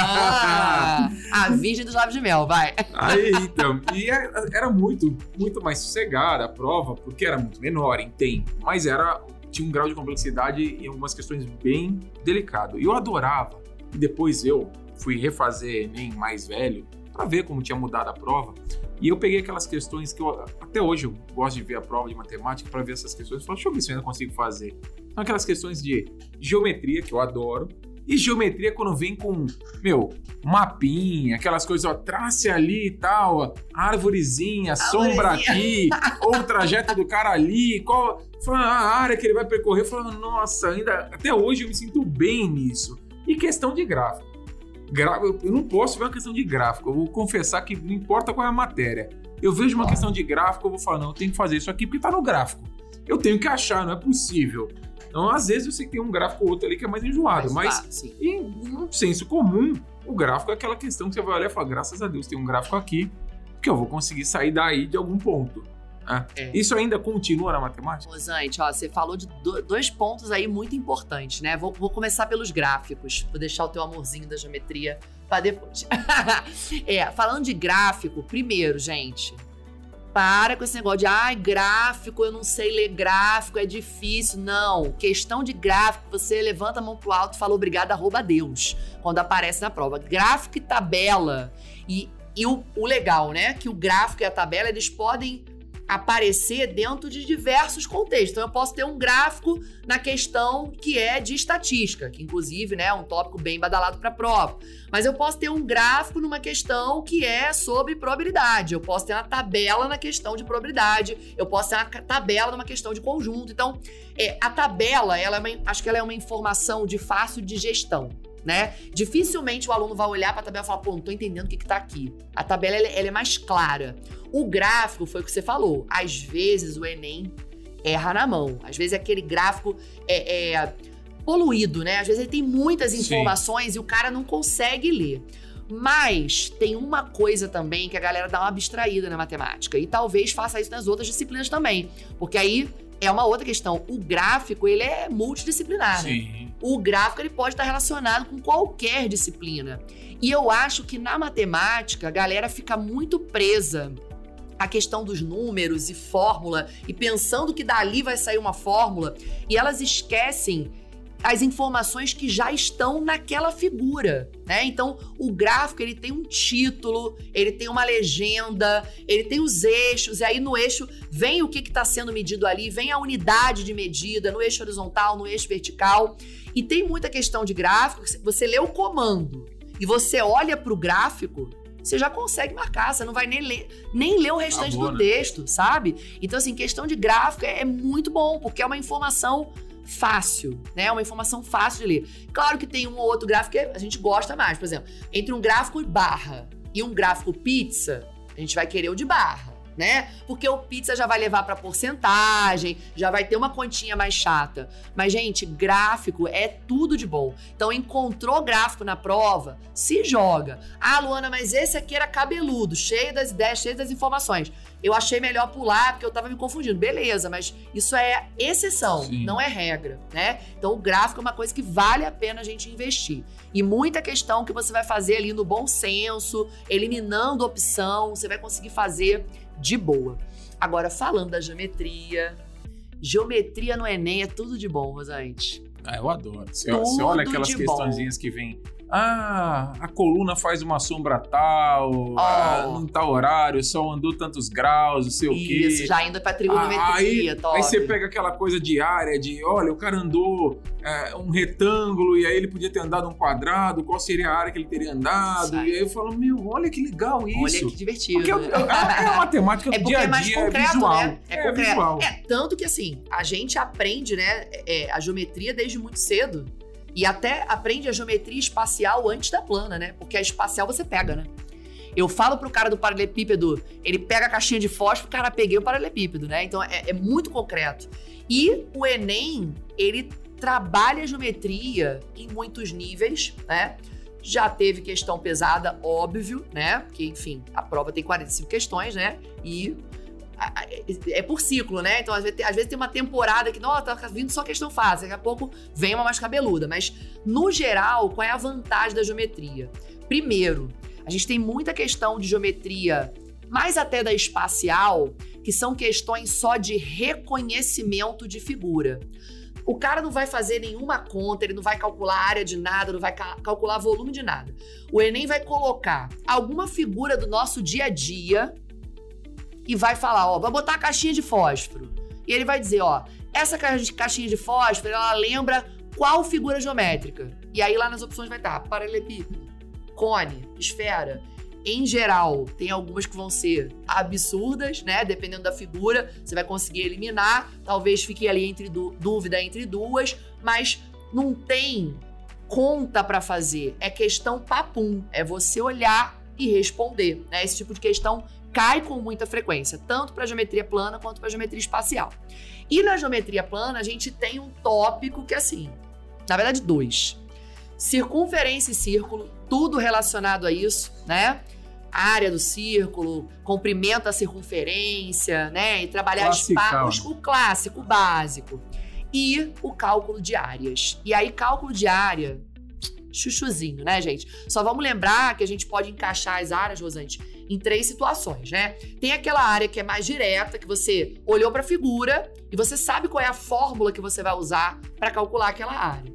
Ah, a virgem dos lábios de mel, vai. Aí, então, e é- era muito, muito mais sossegada a prova, porque era muito menor em tempo, mas era tinha um grau de complexidade em algumas questões bem delicado. E eu adorava. E depois eu fui refazer Enem mais velho para ver como tinha mudado a prova. E eu peguei aquelas questões que eu, até hoje eu gosto de ver a prova de matemática para ver essas questões. Falo, deixa eu ver se eu ainda consigo fazer. São aquelas questões de geometria, que eu adoro. E geometria quando vem com, meu, mapinha, aquelas coisas, ó, trace ali e tal, árvorezinha, sombra aqui, ou o trajeto do cara ali, qual a área que ele vai percorrer. Falando, nossa, ainda até hoje eu me sinto bem nisso. E questão de gráfico. Eu não posso ver uma questão de gráfico. Eu vou confessar que não importa qual é a matéria. Eu vejo uma questão de gráfico, eu vou falar, não, eu tenho que fazer isso aqui porque tá no gráfico. Eu tenho que achar, não é possível. Então, às vezes, eu sei que tem um gráfico ou outro ali que é mais enjoado, mas, mas em um senso comum, o gráfico é aquela questão que você vai olhar e falar, graças a Deus, tem um gráfico aqui que eu vou conseguir sair daí de algum ponto. Ah, é. Isso ainda continua na matemática? Rosante, ó, você falou de dois pontos aí muito importantes, né? Vou, vou, começar pelos gráficos, vou deixar o teu amorzinho da geometria para depois. é, falando de gráfico, primeiro, gente, para com esse negócio de, ai, gráfico, eu não sei ler gráfico, é difícil. Não, questão de gráfico, você levanta a mão pro alto e fala obrigado, arroba Deus, quando aparece na prova. Gráfico e tabela. E, e o, o legal, né, que o gráfico e a tabela, eles podem aparecer dentro de diversos contextos. Então, eu posso ter um gráfico na questão que é de estatística, que inclusive né, é um tópico bem badalado para a prova. Mas eu posso ter um gráfico numa questão que é sobre probabilidade. Eu posso ter uma tabela na questão de probabilidade. Eu posso ter uma tabela numa questão de conjunto. Então, é, a tabela, ela é uma, acho que ela é uma informação de fácil digestão né? Dificilmente o aluno vai olhar para a tabela e falar, pô, não tô entendendo o que, que tá aqui. A tabela ela, ela é mais clara. O gráfico foi o que você falou. Às vezes o Enem erra na mão. Às vezes aquele gráfico é, é poluído, né? Às vezes ele tem muitas informações Sim. e o cara não consegue ler. Mas tem uma coisa também que a galera dá uma abstraída na matemática. E talvez faça isso nas outras disciplinas também. Porque aí é uma outra questão. O gráfico, ele é multidisciplinar, né? Sim. né? O gráfico, ele pode estar relacionado com qualquer disciplina. E eu acho que na matemática, a galera fica muito presa à questão dos números e fórmula e pensando que dali vai sair uma fórmula e elas esquecem as informações que já estão naquela figura, né? Então, o gráfico ele tem um título, ele tem uma legenda, ele tem os eixos, e aí no eixo vem o que está sendo medido ali, vem a unidade de medida, no eixo horizontal, no eixo vertical. E tem muita questão de gráfico, você lê o comando e você olha para o gráfico, você já consegue marcar, você não vai nem ler, nem ler o restante Acabou, do né? texto, sabe? Então, assim, questão de gráfico é, é muito bom, porque é uma informação fácil, né? Uma informação fácil de ler. Claro que tem um ou outro gráfico que a gente gosta mais. Por exemplo, entre um gráfico barra e um gráfico pizza, a gente vai querer o de barra né? Porque o pizza já vai levar para porcentagem, já vai ter uma continha mais chata. Mas gente, gráfico é tudo de bom. Então encontrou gráfico na prova, se joga. Ah, Luana, mas esse aqui era cabeludo, cheio das ideias, cheio das informações. Eu achei melhor pular porque eu tava me confundindo. Beleza, mas isso é exceção, Sim. não é regra, né? Então o gráfico é uma coisa que vale a pena a gente investir. E muita questão que você vai fazer ali no bom senso, eliminando opção, você vai conseguir fazer de boa. Agora, falando da geometria, geometria no Enem é tudo de bom, Rosante. Ah, eu adoro. Você, você olha aquelas questõezinhas que vem ah, a coluna faz uma sombra tal, oh. ah, num tal horário, só andou tantos graus, não sei Isso, o quê. Isso, já indo pra trigonometria, ah, aí, top. Aí você pega aquela coisa diária de, olha, o cara andou é, um retângulo e aí ele podia ter andado um quadrado, qual seria a área que ele teria andado? E aí eu falo, meu, olha que legal isso. Olha que divertido. Porque é, é, é a matemática é do dia a dia, é, concreto, é visual. Né? É, é visual. É, tanto que assim, a gente aprende, né, é, a geometria desde muito cedo. E até aprende a geometria espacial antes da plana, né? Porque a espacial você pega, né? Eu falo pro cara do paralelepípedo, ele pega a caixinha de fósforo, cara, peguei o paralelepípedo, né? Então é, é muito concreto. E o Enem, ele trabalha a geometria em muitos níveis, né? Já teve questão pesada, óbvio, né? Porque, enfim, a prova tem 45 questões, né? E é por ciclo, né? Então, às vezes, às vezes tem uma temporada que, nossa, tá vindo só questão fácil, daqui a pouco vem uma mais cabeluda. Mas, no geral, qual é a vantagem da geometria? Primeiro, a gente tem muita questão de geometria, mais até da espacial, que são questões só de reconhecimento de figura. O cara não vai fazer nenhuma conta, ele não vai calcular área de nada, não vai ca calcular volume de nada. O Enem vai colocar alguma figura do nosso dia a dia e vai falar, ó, vai botar a caixinha de fósforo. E ele vai dizer, ó, essa caixinha de fósforo, ela lembra qual figura geométrica? E aí lá nas opções vai estar paralelepípedo, cone, esfera. Em geral, tem algumas que vão ser absurdas, né? Dependendo da figura, você vai conseguir eliminar. Talvez fique ali entre dúvida entre duas, mas não tem conta para fazer. É questão papum. É você olhar e responder. Né? Esse tipo de questão cai com muita frequência, tanto para geometria plana quanto para geometria espacial. E na geometria plana, a gente tem um tópico que, assim, na verdade, dois. Circunferência e círculo, tudo relacionado a isso, né? A área do círculo, comprimento da circunferência, né? E trabalhar espaço, o clássico, o básico. E o cálculo de áreas. E aí, cálculo de área, chuchuzinho, né, gente? Só vamos lembrar que a gente pode encaixar as áreas, Rosante, em três situações, né? Tem aquela área que é mais direta, que você olhou para a figura e você sabe qual é a fórmula que você vai usar para calcular aquela área.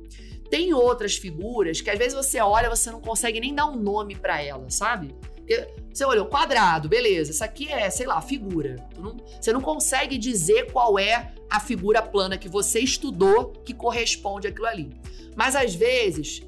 Tem outras figuras que às vezes você olha, você não consegue nem dar um nome para ela, sabe? Você olhou quadrado, beleza. Isso aqui é, sei lá, figura. Você não consegue dizer qual é a figura plana que você estudou que corresponde àquilo ali. Mas às vezes,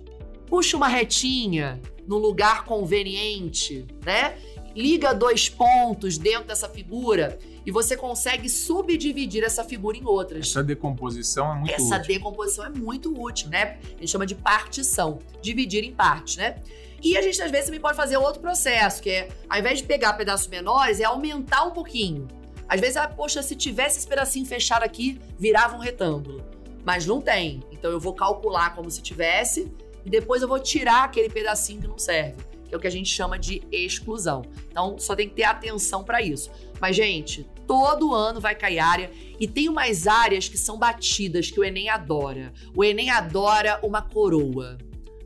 puxa uma retinha no lugar conveniente, né? Liga dois pontos dentro dessa figura e você consegue subdividir essa figura em outras. Essa decomposição é muito essa útil. Essa decomposição é muito útil, né? A gente chama de partição, dividir em partes, né? E a gente às vezes também pode fazer outro processo, que é, ao invés de pegar pedaços menores, é aumentar um pouquinho. Às vezes, ah, poxa, se tivesse esse pedacinho fechado aqui, virava um retângulo. Mas não tem. Então eu vou calcular como se tivesse e depois eu vou tirar aquele pedacinho que não serve é o que a gente chama de exclusão. Então, só tem que ter atenção para isso. Mas, gente, todo ano vai cair área e tem umas áreas que são batidas que o Enem adora. O Enem adora uma coroa,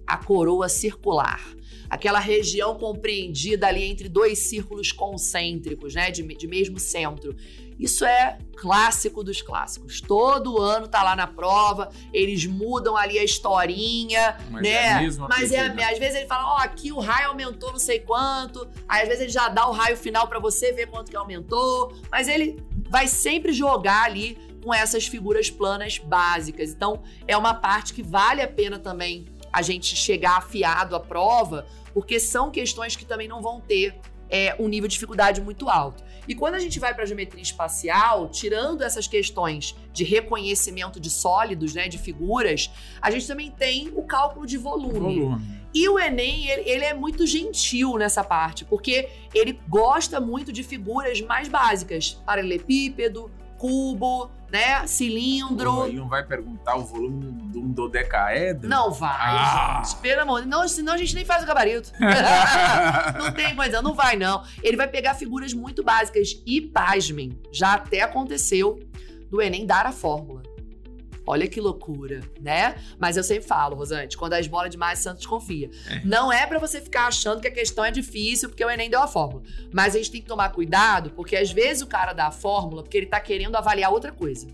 a coroa circular. Aquela região compreendida ali entre dois círculos concêntricos, né, de, de mesmo centro. Isso é clássico dos clássicos. Todo ano tá lá na prova, eles mudam ali a historinha, Mas né? É a mesma Mas é, às vezes ele fala, ó, oh, aqui o raio aumentou não sei quanto. Aí às vezes ele já dá o raio final para você ver quanto que aumentou. Mas ele vai sempre jogar ali com essas figuras planas básicas. Então, é uma parte que vale a pena também a gente chegar afiado à prova, porque são questões que também não vão ter é, um nível de dificuldade muito alto. E quando a gente vai para a geometria espacial, tirando essas questões de reconhecimento de sólidos, né, de figuras, a gente também tem o cálculo de volume. volume. E o Enem, ele, ele, é muito gentil nessa parte, porque ele gosta muito de figuras mais básicas, paralelepípedo, cubo, né? Cilindro. E não vai perguntar o volume de um dodecaedro? Não vai, ah. gente. Pelo amor não, senão a gente nem faz o gabarito. não tem coisa, não vai não. Ele vai pegar figuras muito básicas e, pasmem, já até aconteceu do Enem dar a fórmula. Olha que loucura, né? Mas eu sempre falo, Rosante, quando a esmola demais, Santos confia. É. Não é para você ficar achando que a questão é difícil porque o Enem deu a fórmula. Mas a gente tem que tomar cuidado, porque às vezes o cara dá a fórmula porque ele tá querendo avaliar outra coisa.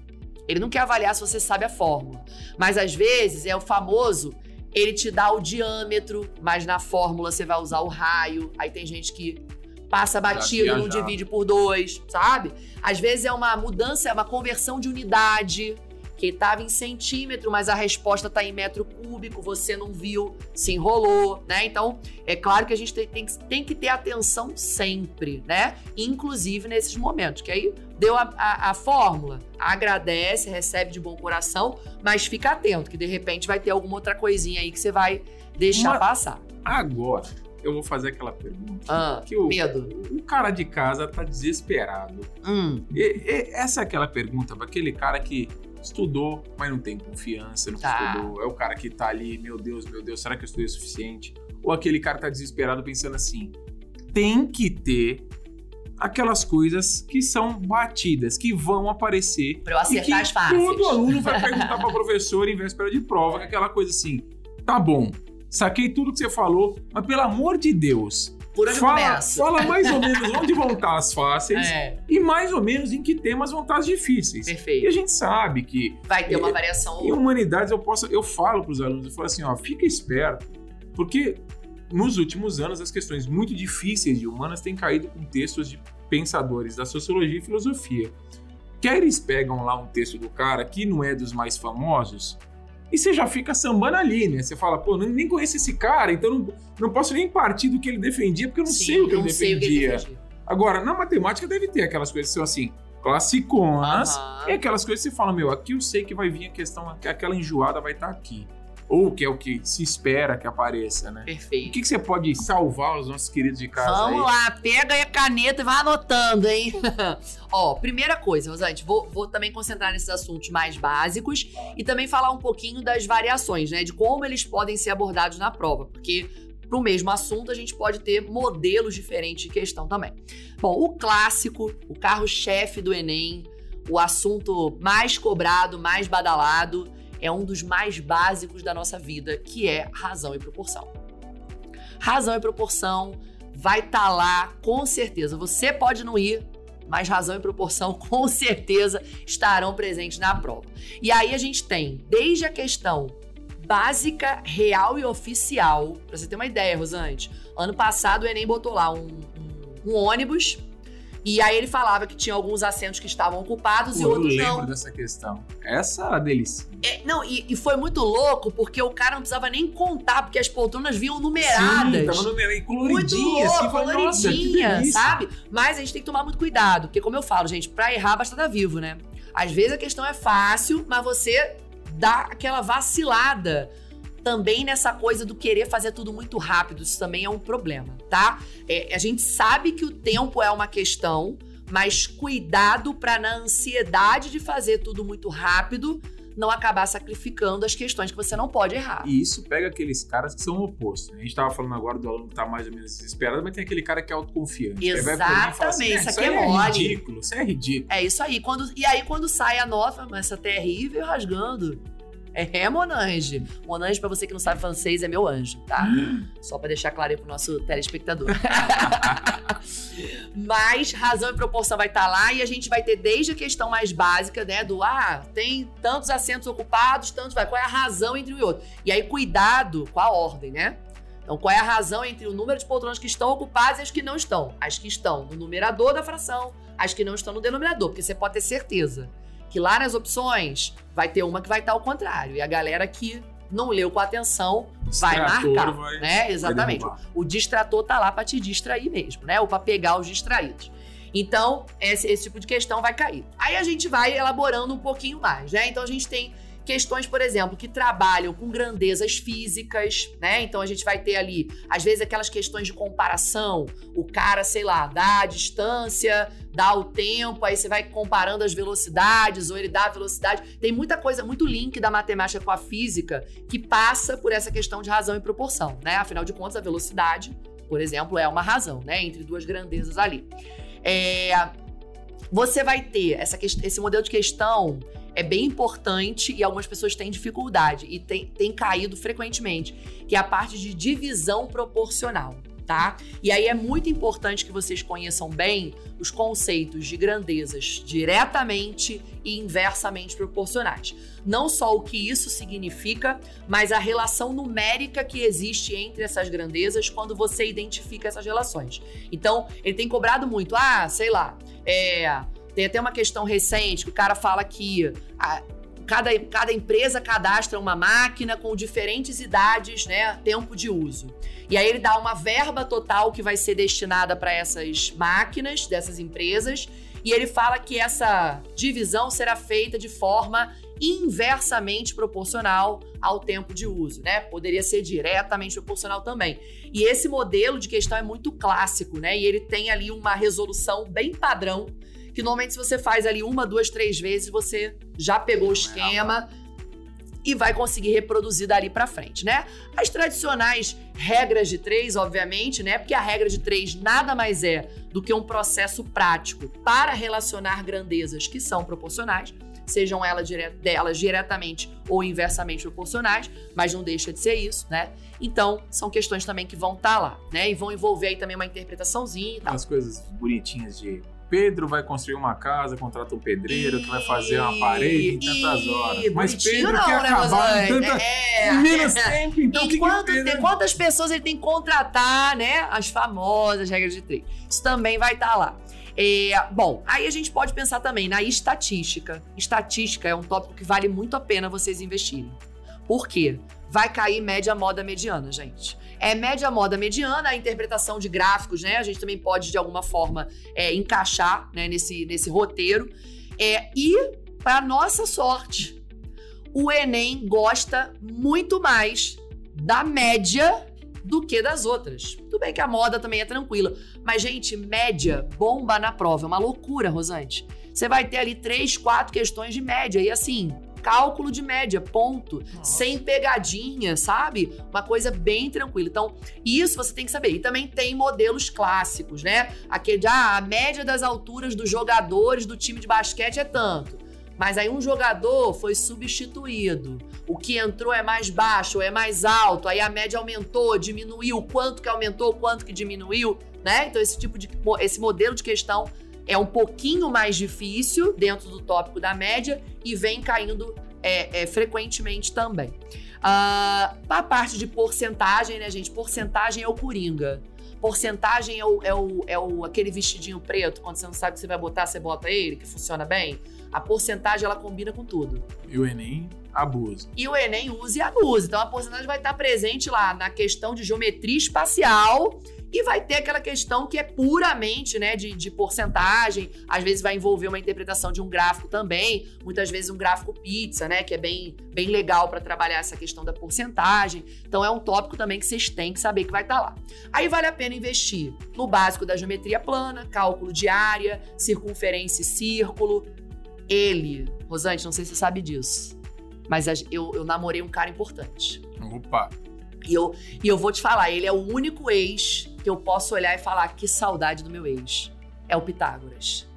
Ele não quer avaliar se você sabe a fórmula. Mas às vezes é o famoso ele te dá o diâmetro, mas na fórmula você vai usar o raio. Aí tem gente que passa batido, não divide por dois, sabe? Às vezes é uma mudança, é uma conversão de unidade que estava em centímetro, mas a resposta está em metro cúbico, você não viu, se enrolou, né? Então, é claro que a gente tem, tem, tem que ter atenção sempre, né? Inclusive nesses momentos, que aí deu a, a, a, fórmula, agradece, recebe de bom coração, mas fica atento, que de repente vai ter alguma outra coisinha aí que você vai deixar Uma... passar. Agora, eu vou fazer aquela pergunta. Ah, que o, medo. O cara de casa tá desesperado. Hum. E, e, essa é aquela pergunta para aquele cara que estudou, mas não tem confiança, não tá. estudou. É o cara que tá ali, meu Deus, meu Deus, será que eu estudei o suficiente? Ou aquele cara que tá desesperado pensando assim: tem que ter aquelas coisas que são batidas, que vão aparecer. Pra eu acertar as fáceis. Todo aluno vai perguntar pra professora em véspera de prova, que é aquela coisa assim: tá bom, saquei tudo que você falou, mas pelo amor de Deus, por onde fala, começa? Fala mais ou menos onde vão estar as fáceis é. e mais ou menos em que temas vão estar as difíceis. Perfeito. E a gente sabe que... Vai ter uma variação. Em humanidades eu posso... Eu falo para os alunos, eu falo assim, ó, fica esperto, porque nos últimos anos as questões muito difíceis de humanas têm caído com textos de pensadores da sociologia e filosofia. Que aí eles pegam lá um texto do cara que não é dos mais famosos e você já fica sambando ali, né? Você fala, pô, nem conheço esse cara, então não, não posso nem partir do que ele defendia, porque eu não Sim, sei o que, o defendia. que. Agora, na matemática deve ter aquelas coisas que são assim, classiconas, Aham. e aquelas coisas que você fala, meu, aqui eu sei que vai vir a questão, que aquela enjoada vai estar aqui. Ou que é o que se espera que apareça, né? O Perfeito. que, que você pode salvar os nossos queridos de casa Vamos aí? lá, pega aí a caneta e vai anotando, hein? Ó, primeira coisa, Rosante, vou, vou também concentrar nesses assuntos mais básicos e também falar um pouquinho das variações, né? De como eles podem ser abordados na prova, porque pro mesmo assunto a gente pode ter modelos diferentes de questão também. Bom, o clássico, o carro-chefe do Enem, o assunto mais cobrado, mais badalado, é um dos mais básicos da nossa vida, que é razão e proporção. Razão e proporção vai estar lá, com certeza. Você pode não ir, mas razão e proporção com certeza estarão presentes na prova. E aí a gente tem desde a questão básica, real e oficial. Pra você ter uma ideia, Rosante, ano passado o Enem botou lá um, um- um ônibus. E aí ele falava que tinha alguns assentos que estavam ocupados Pô, e eu outros lembro não. dessa questão. Essa era a delícia. É, não, e, e foi muito louco porque o cara não precisava nem contar, porque as poltronas vinham numeradas. Sim, tava numerado e muito coloridinha, louco, assim, que coloridinha, sabe? Mas a gente tem que tomar muito cuidado, porque como eu falo, gente, pra errar basta estar vivo, né? Às vezes a questão é fácil, mas você dá aquela vacilada também nessa coisa do querer fazer tudo muito rápido. Isso também é um problema, tá? É, a gente sabe que o tempo é uma questão, mas cuidado pra na ansiedade de fazer tudo muito rápido não acabar sacrificando as questões que você não pode errar. E isso pega aqueles caras que são o oposto. né? A gente tava falando agora do aluno que tá mais ou menos desesperado, mas tem aquele cara que é autoconfiante. E assim, Exatamente, "É, isso isso aqui aí é mole." ridículo, isso é ridículo. É isso aí. Quando, e aí, quando sai a nota, mas essa terrível rasgando. É, é Monange. Monange, pra você que não sabe francês, é meu anjo, tá? Só pra deixar claro aí pro nosso telespectador. Mas razão e proporção vai estar lá e a gente vai ter desde a questão mais básica, né? Do ah, tem tantos assentos ocupados, tantos vai. Qual é a razão entre um e outro? E aí, cuidado com a ordem, né? Então, qual é a razão entre o número de poltronas que estão ocupadas e as que não estão? As que estão no numerador da fração, as que não estão no denominador, porque você pode ter certeza que lá nas opções vai ter uma que vai estar ao contrário. E a galera que não leu com atenção vai marcar, vai- né? Exatamente. O distrator tá lá pra te distrair mesmo, né? Ou pra pegar os distraídos. Então, esse, esse tipo de questão vai cair. Aí a gente vai elaborando um pouquinho mais, né? Então a gente tem questões, por exemplo, que trabalham com grandezas físicas, né? Então a gente vai ter ali, às vezes, aquelas questões de comparação. O cara, sei lá, dá a distância, dá o tempo, aí você vai comparando as velocidades, ou ele dá a velocidade. Tem muita coisa, muito link da matemática com a física que passa por essa questão de razão e proporção, né? Afinal de contas, a velocidade, por exemplo, é uma razão, né? Entre duas grandezas ali. É, você vai ter essa, esse modelo de questão é bem importante e algumas pessoas têm dificuldade e tem, tem caído frequentemente, que é a parte de divisão proporcional, tá? E aí é muito importante que vocês conheçam bem os conceitos de grandezas diretamente e inversamente proporcionais. Não só o que isso significa, mas a relação numérica que existe entre essas grandezas quando você identifica essas relações. Então, ele tem cobrado muito, ah, sei lá, é, tem até uma questão recente que o cara fala que a- cada, cada empresa cadastra uma máquina com diferentes idades, né? Tempo de uso. E aí ele dá uma verba total que vai ser destinada para essas máquinas dessas empresas. E ele fala que essa divisão será feita de forma inversamente proporcional ao tempo de uso, né? Poderia ser diretamente proporcional também. E esse modelo de questão é muito clássico, né? E ele tem ali uma resolução bem padrão que normalmente se você faz ali uma, duas, três vezes, você já pegou o esquema e vai conseguir reproduzir dali pra frente, né? As tradicionais regras de três, obviamente, né? Porque a regra de três nada mais é do que um processo prático para relacionar grandezas que são proporcionais, sejam elas, dire delas diretamente ou inversamente proporcionais, mas não deixa de ser isso, né? Então, são questões também que vão estar lá, né? E vão envolver aí também uma interpretaçãozinha e tal. Aquelas coisas bonitinhas de Pedro vai construir uma casa, contrata um pedreiro que vai fazer uma parede em tantas horas. Mas Pedro não, quer né, acabar em Rosane? tanta... É. tempo, então que E que quanto- Pedro... tem- quantas pessoas ele tem que contratar, né? As famosas regras de três. Isso também vai estar lá. É, bom, aí a gente pode pensar também na estatística. Estatística é um tópico que vale muito a pena vocês investirem. Por quê? Vai cair média, moda, mediana, gente. É média, moda, mediana, a interpretação de gráficos, né? A gente também pode, de alguma forma, é, encaixar né, nesse, nesse roteiro. É, e, para nossa sorte, o Enem gosta muito mais da média do que das outras. Tudo bem que a moda também é tranquila, mas, gente, média bomba na prova. É uma loucura, Rosante. Você vai ter ali três, quatro questões de média. E assim, cálculo de média, ponto. Nossa. Sem pegadinha, sabe? Uma coisa bem tranquila. Então, isso você tem que saber. E também tem modelos clássicos, né? Aquele de, ah, a média das alturas dos jogadores do time de basquete é tanto. Mas aí um jogador foi substituído. O que entrou é mais baixo, é mais alto. Aí a média aumentou, diminuiu. Quanto que aumentou, quanto que diminuiu, né? Então esse tipo de esse modelo de questão é um pouquinho mais difícil dentro do tópico da média e vem caindo é, é, frequentemente também. Uh, a parte de porcentagem, né, gente? Porcentagem é o coringa. Porcentagem é o, é o, é o aquele vestidinho preto, quando você não sabe o que você vai botar, você bota ele, que funciona bem a porcentagem ela combina com tudo. E o Enem abusa. E o Enem usa e abusa. Então a porcentagem vai estar presente lá na questão de geometria espacial e vai ter aquela questão que é puramente né, de, de porcentagem. Às vezes vai envolver uma interpretação de um gráfico também. Muitas vezes um gráfico pizza, né? Que é bem, bem legal para trabalhar essa questão da porcentagem. Então é um tópico também que vocês têm que saber que vai estar tá lá. Aí vale a pena investir no básico da geometria plana, cálculo de área, circunferência e círculo, ele, Rosante, não sei se você sabe disso, mas eu, eu namorei um cara importante. Opa! E eu, e eu vou te falar, ele é o único ex que eu posso olhar e falar que saudade do meu ex. É o Pitágoras.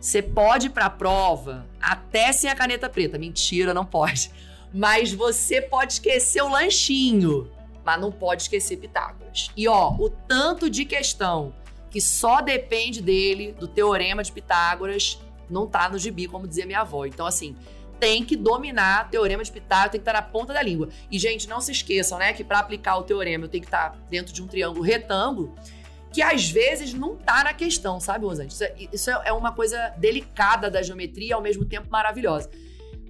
Você pode ir pra prova até sem a caneta preta. Mentira, não pode. Mas você pode esquecer o lanchinho, mas não pode esquecer Pitágoras. E ó, o tanto de questão que só depende dele, do teorema de Pitágoras, não tá no gibi, como dizia minha avó. Então, assim, tem que dominar o teorema de Pitágoras, tem que estar na ponta da língua. E, gente, não se esqueçam, né, que para aplicar o teorema eu tenho que estar tá dentro de um triângulo retângulo, que às vezes não tá na questão, sabe, Rosante? Isso, é, isso é uma coisa delicada da geometria e ao mesmo tempo maravilhosa.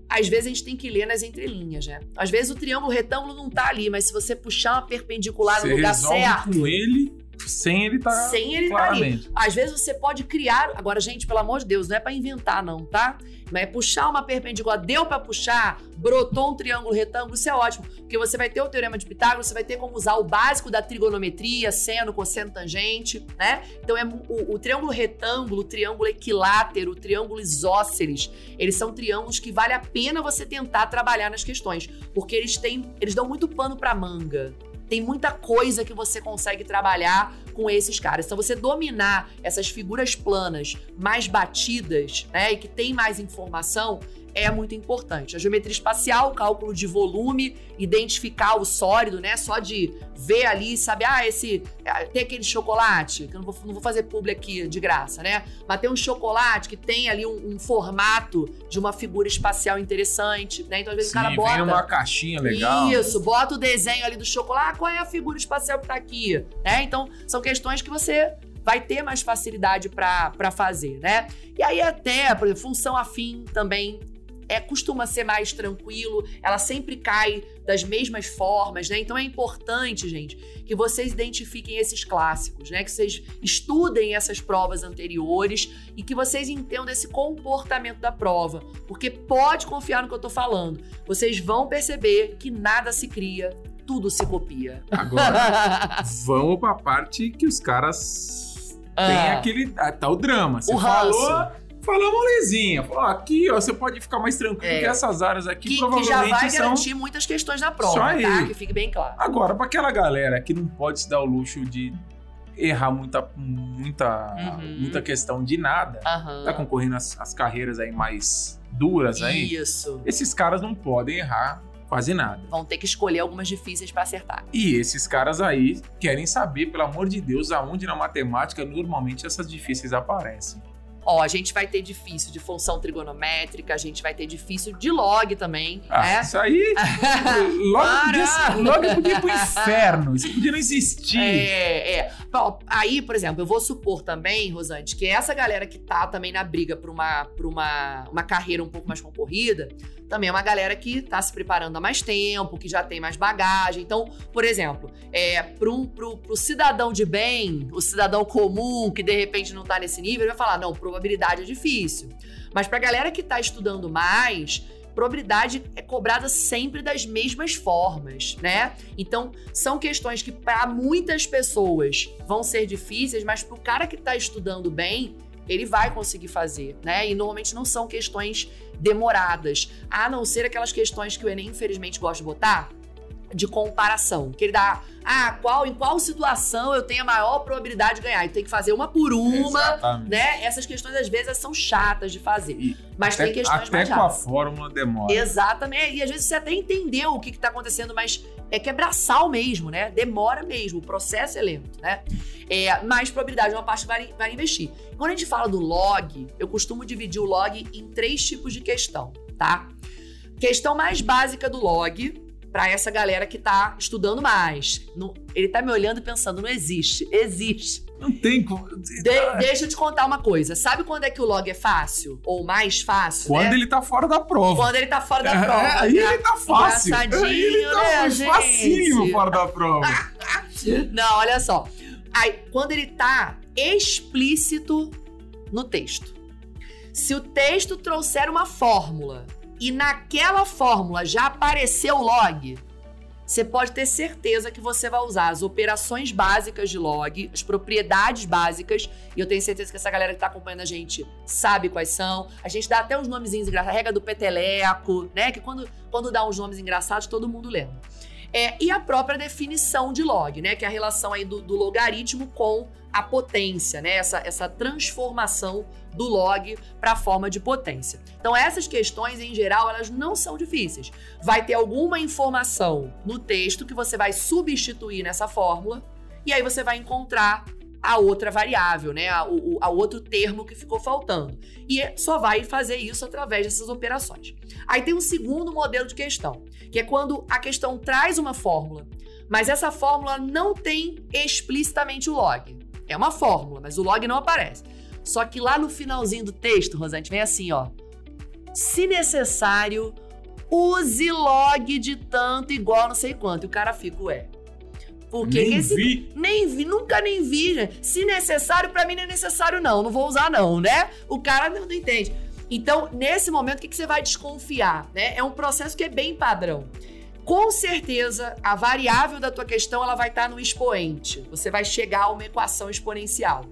Às vezes a gente tem que ler nas entrelinhas, né? Às vezes o triângulo retângulo não tá ali, mas se você puxar uma perpendicular você no lugar certo. com ele sem ele estar. Tá sem ele estar tá ali. Às vezes você pode criar. Agora, gente, pelo amor de Deus, não é para inventar, não, tá? Mas é puxar uma perpendicular. Deu para puxar, brotou um triângulo retângulo, isso é ótimo. Porque você vai ter o teorema de Pitágoras, você vai ter como usar o básico da trigonometria, seno, cosseno, tangente, né? Então é o, o triângulo retângulo, o triângulo equilátero, o triângulo isósceles. Eles são triângulos que vale a pena você tentar trabalhar nas questões. Porque eles têm. Eles dão muito pano pra manga. Tem muita coisa que você consegue trabalhar com esses caras. Então, você dominar essas figuras planas mais batidas, né, e que tem mais informação, é muito importante. A geometria espacial, cálculo de volume, identificar o sólido, né? Só de ver ali, sabe, ah, esse. É, tem aquele chocolate, que eu não vou, não vou fazer publi aqui de graça, né? Mas tem um chocolate que tem ali um, um formato de uma figura espacial interessante, né? Então, às vezes Sim, o cara bota. Vem numa caixinha legal. Isso, bota o desenho ali do chocolate. Ah, qual é a figura espacial que tá aqui? Né? Então, são questões que você vai ter mais facilidade para fazer, né? E aí até, por exemplo, função afim também é, costuma ser mais tranquilo, ela sempre cai das mesmas formas, né? Então é importante, gente, que vocês identifiquem esses clássicos, né? Que vocês estudem essas provas anteriores e que vocês entendam esse comportamento da prova, porque pode confiar no que eu tô falando. Vocês vão perceber que nada se cria, tudo se copia. Agora, vamos pra parte que os caras ah. têm aquele. Ah, tá o drama. Você o falou Falou molezinha. Falou, aqui, ó, você pode ficar mais tranquilo é. que essas áreas aqui que, provavelmente que já vai são... garantir muitas questões na prova, Só tá? Que fique bem claro. Agora, para aquela galera que não pode se dar o luxo de errar muita, muita, uhum. muita questão de nada, uhum. tá concorrendo as, as carreiras aí mais duras aí. Isso. Esses caras não podem errar quase nada. Vão ter que escolher algumas difíceis para acertar. E esses caras aí querem saber, pelo amor de Deus, aonde na matemática normalmente essas difíceis aparecem. Ó, a gente vai ter difícil de função trigonométrica, a gente vai ter difícil de log também, Ah, né? Isso aí. podia, Para! logo podia ir pro inferno. Isso podia não existir. É, é. Bom, aí, por exemplo, eu vou supor também, Rosante, que essa galera que tá também na briga pra uma, pra uma, uma carreira um pouco mais concorrida, também é uma galera que tá se preparando há mais tempo, que já tem mais bagagem. Então, por exemplo, é, pro, pro, pro cidadão de bem, o cidadão comum, que de repente não tá nesse nível, ele vai falar: não, probabilidade é difícil. Mas pra galera que tá estudando mais, probabilidade é cobrada sempre das mesmas formas, né? Então, são questões que para muitas pessoas vão ser difíceis, mas para o cara que está estudando bem, ele vai conseguir fazer, né? E normalmente não são questões demoradas, a não ser aquelas questões que o Enem infelizmente gosta de botar de comparação, que ele dá, ah, qual em qual situação eu tenho a maior probabilidade de ganhar? E tem que fazer uma por uma, Exatamente. né? Essas questões às vezes são chatas de fazer, E mas até tem questões até mais com a fórmula demora. Exatamente. E às vezes você até entendeu o que, que tá acontecendo, mas é quebraçal mesmo, né? Demora mesmo, o processo é lento, né? É, mas probabilidade é uma parte que vai, vai investir. Quando a gente fala do log, eu costumo dividir o log em três tipos de questão, tá? Questão mais básica do log, para essa galera que tá estudando mais. Não- ele tá me olhando e pensando, não existe. Existe. Não tem como. De- deixa eu te contar uma coisa. Sabe quando é que o log é fácil? Ou mais fácil, Quando né? ele tá fora da prova. Quando ele tá fora da É, prova. aí ele tá fácil. Engraçadinho, Aí ele tá né, gente? facinho fora da prova. Não, olha só. Aí, quando ele tá explícito no texto. Se o texto trouxer uma fórmula e naquela fórmula já apareceu log, você pode ter certeza que você vai usar as operações básicas de log, as propriedades básicas, e eu tenho certeza que essa galera que tá acompanhando a gente sabe quais são. A gente dá até uns nomezinhos engraçados, a regra do peteleco, né? Que quando, quando dá uns nomes engraçados, todo mundo lembra. É, e a própria definição de log, né? Que é a relação aí do, do logaritmo com a potência, né? Essa, essa transformação do log para a forma de potência. Então, essas questões, em geral, elas não são difíceis. Vai ter alguma informação no texto que você vai substituir nessa fórmula, e aí você vai encontrar a outra variável, né? A, o, a outro termo que ficou faltando. E só vai fazer isso através dessas operações. Aí tem um segundo modelo de questão, que é quando a questão traz uma fórmula, mas essa fórmula não tem explicitamente o log. É uma fórmula, mas o log não aparece. Só que lá no finalzinho do texto, Rosante, vem assim, ó. Se necessário, use log de tanto igual não sei quanto. E o cara fica, ué. Por que, Nem esse vi. nem vi, nunca nem vi, gente. Se necessário, pra mim não é necessário, não. Não vou usar, não, né? O cara não, não entende. Então, nesse momento, o que, que você vai desconfiar? Né? É um processo que é bem padrão. Com certeza, a variável da tua questão ela vai estar no expoente. Você vai chegar a uma equação exponencial.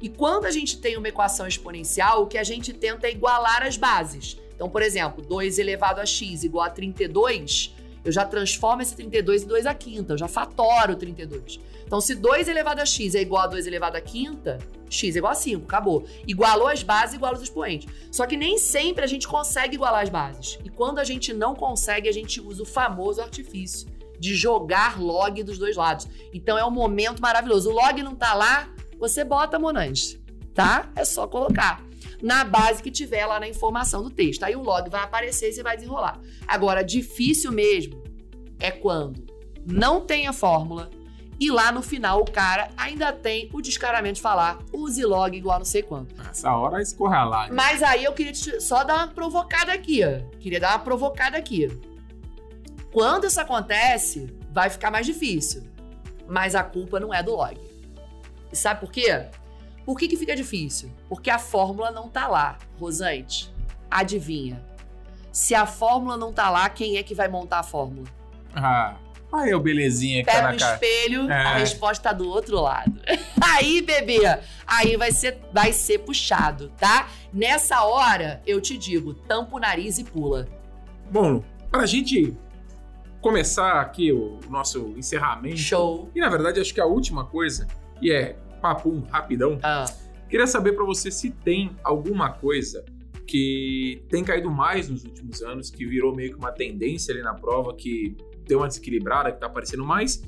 E quando a gente tem uma equação exponencial, o que a gente tenta é igualar as bases. Então, por exemplo, 2 elevado a x igual a 32, eu já transformo esse 32 em 2 a quinta, eu já fatoro 32. Então, se 2 elevado a x é igual a 2 elevado a quinta, x é igual a 5, acabou. Igualou as bases, iguala os expoentes. Só que nem sempre a gente consegue igualar as bases. E quando a gente não consegue, a gente usa o famoso artifício de jogar log dos dois lados. Então, é um momento maravilhoso. O log não tá lá, você bota Monange, tá? É só colocar na base que tiver lá na informação do texto. Aí o log vai aparecer e você vai desenrolar. Agora, difícil mesmo é quando não tem a fórmula e lá no final o cara ainda tem o descaramento de falar use log igual a não sei quanto. Essa hora escorra lá. Mas aí eu queria só dar uma provocada aqui, ó. Queria dar uma provocada aqui. Quando isso acontece, vai ficar mais difícil. Mas a culpa não é do log. E sabe por quê? Por que, que fica difícil? Porque a fórmula não tá lá. Rosante, adivinha. Se a fórmula não tá lá, quem é que vai montar a fórmula? Ah, aí o belezinha que tá Pega na o cara. espelho, É. a resposta tá do outro lado. Aí, bebê, aí vai ser, vai ser puxado, tá? Nessa hora, eu te digo, tampa o nariz e pula. Bom, pra gente começar aqui o nosso encerramento. Show. E na verdade, acho que a última coisa, e é papum rapidão, Ah, queria saber pra você se tem alguma coisa que tem caído mais nos últimos anos, que virou meio que uma tendência ali na prova, que deu uma desequilibrada, que tá aparecendo mais,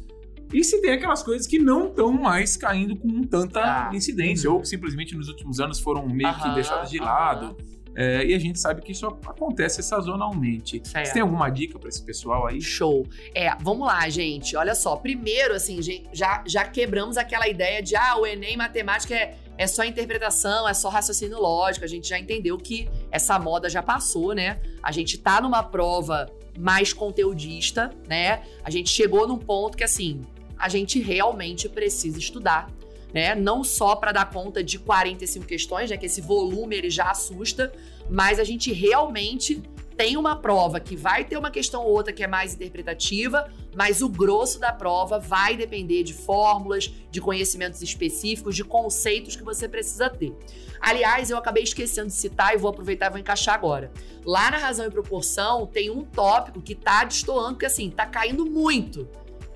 E se tem aquelas coisas que não estão mais caindo com tanta Tá. incidência, Uhum. ou que simplesmente nos últimos anos foram meio que Aham, deixadas de aham. lado. É, e a gente sabe que isso acontece sazonalmente. Certo. Você tem alguma dica para esse pessoal aí? Show. É, vamos lá, gente. Olha só. Primeiro, assim, já, já quebramos aquela ideia de, ah, o Enem matemática é, é só interpretação, é só raciocínio lógico. A gente já entendeu que essa moda já passou, né? A gente tá numa prova mais conteudista, né? A gente chegou num ponto que, assim, a gente realmente precisa estudar. Né? Não só para dar conta de 45 questões, né? Que esse volume ele já assusta, mas a gente realmente tem uma prova que vai ter uma questão ou outra que é mais interpretativa, mas o grosso da prova vai depender de fórmulas, de conhecimentos específicos, de conceitos que você precisa ter. Aliás, eu acabei esquecendo de citar e vou aproveitar e vou encaixar agora. Lá na Razão e Proporção tem um tópico que tá destoando, que assim, tá caindo muito.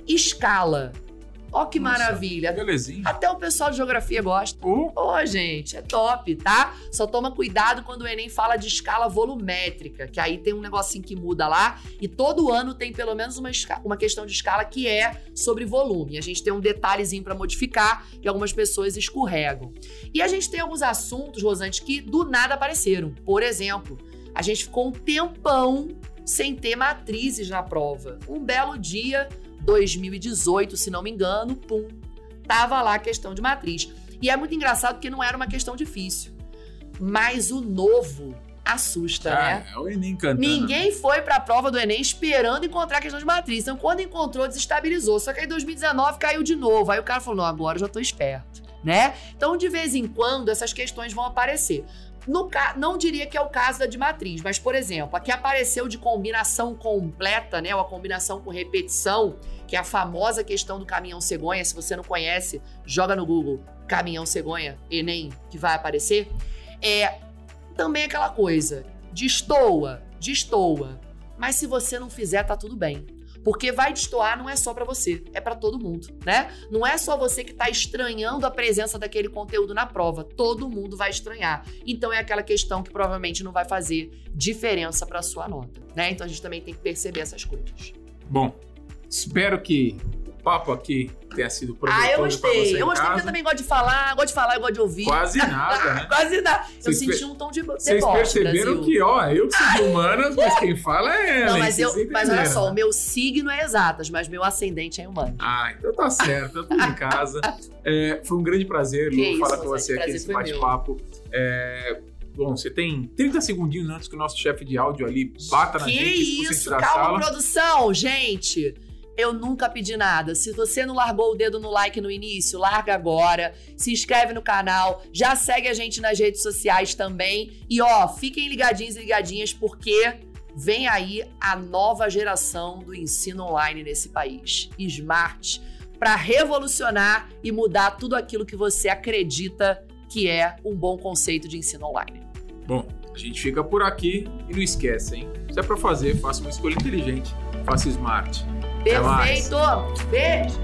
Escala. Ó que Nossa, maravilha. Belezinha. Até o pessoal de geografia gosta. Ô, Ô, gente, é top, tá? Só toma cuidado quando o Enem fala de escala volumétrica, que aí tem um negocinho que muda lá, e todo ano tem pelo menos uma, uma questão de escala que é sobre volume. A gente tem um detalhezinho pra modificar, que algumas pessoas escorregam. E a gente tem alguns assuntos, Rosante, que do nada apareceram. Por exemplo, a gente ficou um tempão sem ter matrizes na prova. Um belo dia, 2018, se não me engano, pum, tava lá a questão de matriz. E é muito engraçado porque não era uma questão difícil. Mas o novo assusta, né? ah, é o Enem cantando. Ninguém foi pra prova do Enem esperando encontrar a questão de matriz. Então, quando encontrou, desestabilizou. Só que aí, em 2019, caiu de novo. Aí o cara falou: não, agora eu já tô esperto, né? Então, de vez em quando, essas questões vão aparecer. No. Não diria que é o caso da de matriz, mas, por exemplo, que apareceu de combinação completa, né? Ou a combinação com repetição, que é a famosa questão do caminhão cegonha. Se você não conhece, joga no Google caminhão cegonha, Enem, que vai aparecer. É também aquela coisa, destoa, destoa. Mas se você não fizer, tá tudo bem. Porque vai destoar não é só pra você, é pra todo mundo, né? Não é só você que tá estranhando a presença daquele conteúdo na prova, todo mundo vai estranhar. Então é aquela questão que provavelmente não vai fazer diferença pra sua nota, né? Então a gente também tem que perceber essas coisas. Bom, espero que papo aqui tenha sido proveitoso Ah, eu gostei. Eu gostei porque eu também gosto de falar, gosto de falar, eu gosto de ouvir. Quase nada, né? Quase nada. Eu senti um tom de Vocês perceberam Brasil. que, ó, eu que sou de humanas, mas quem fala é ela. Não, mas, eu, mas olha só, né? o meu signo é exatas, mas meu ascendente é humano. Ah, então tá certo, eu tô em casa. É, foi um grande prazer, Lu, Que falar com você aqui nesse bate-papo. É, bom, você tem 30 segundinhos antes que o nosso chefe de áudio ali bata na que gente, gente isso, calma, sala. produção, gente. Eu nunca pedi nada. Se você não largou o dedo no like no início, larga agora. Se inscreve no canal, já segue a gente nas redes sociais também. E ó, fiquem ligadinhos e ligadinhas porque vem aí a nova geração do ensino online nesse país. Smart para revolucionar e mudar tudo aquilo que você acredita que é um bom conceito de ensino online. Bom, a gente fica por aqui e não esquece, hein? Se é pra fazer, faça uma escolha inteligente. Faça smart. Perfeito. Beijo.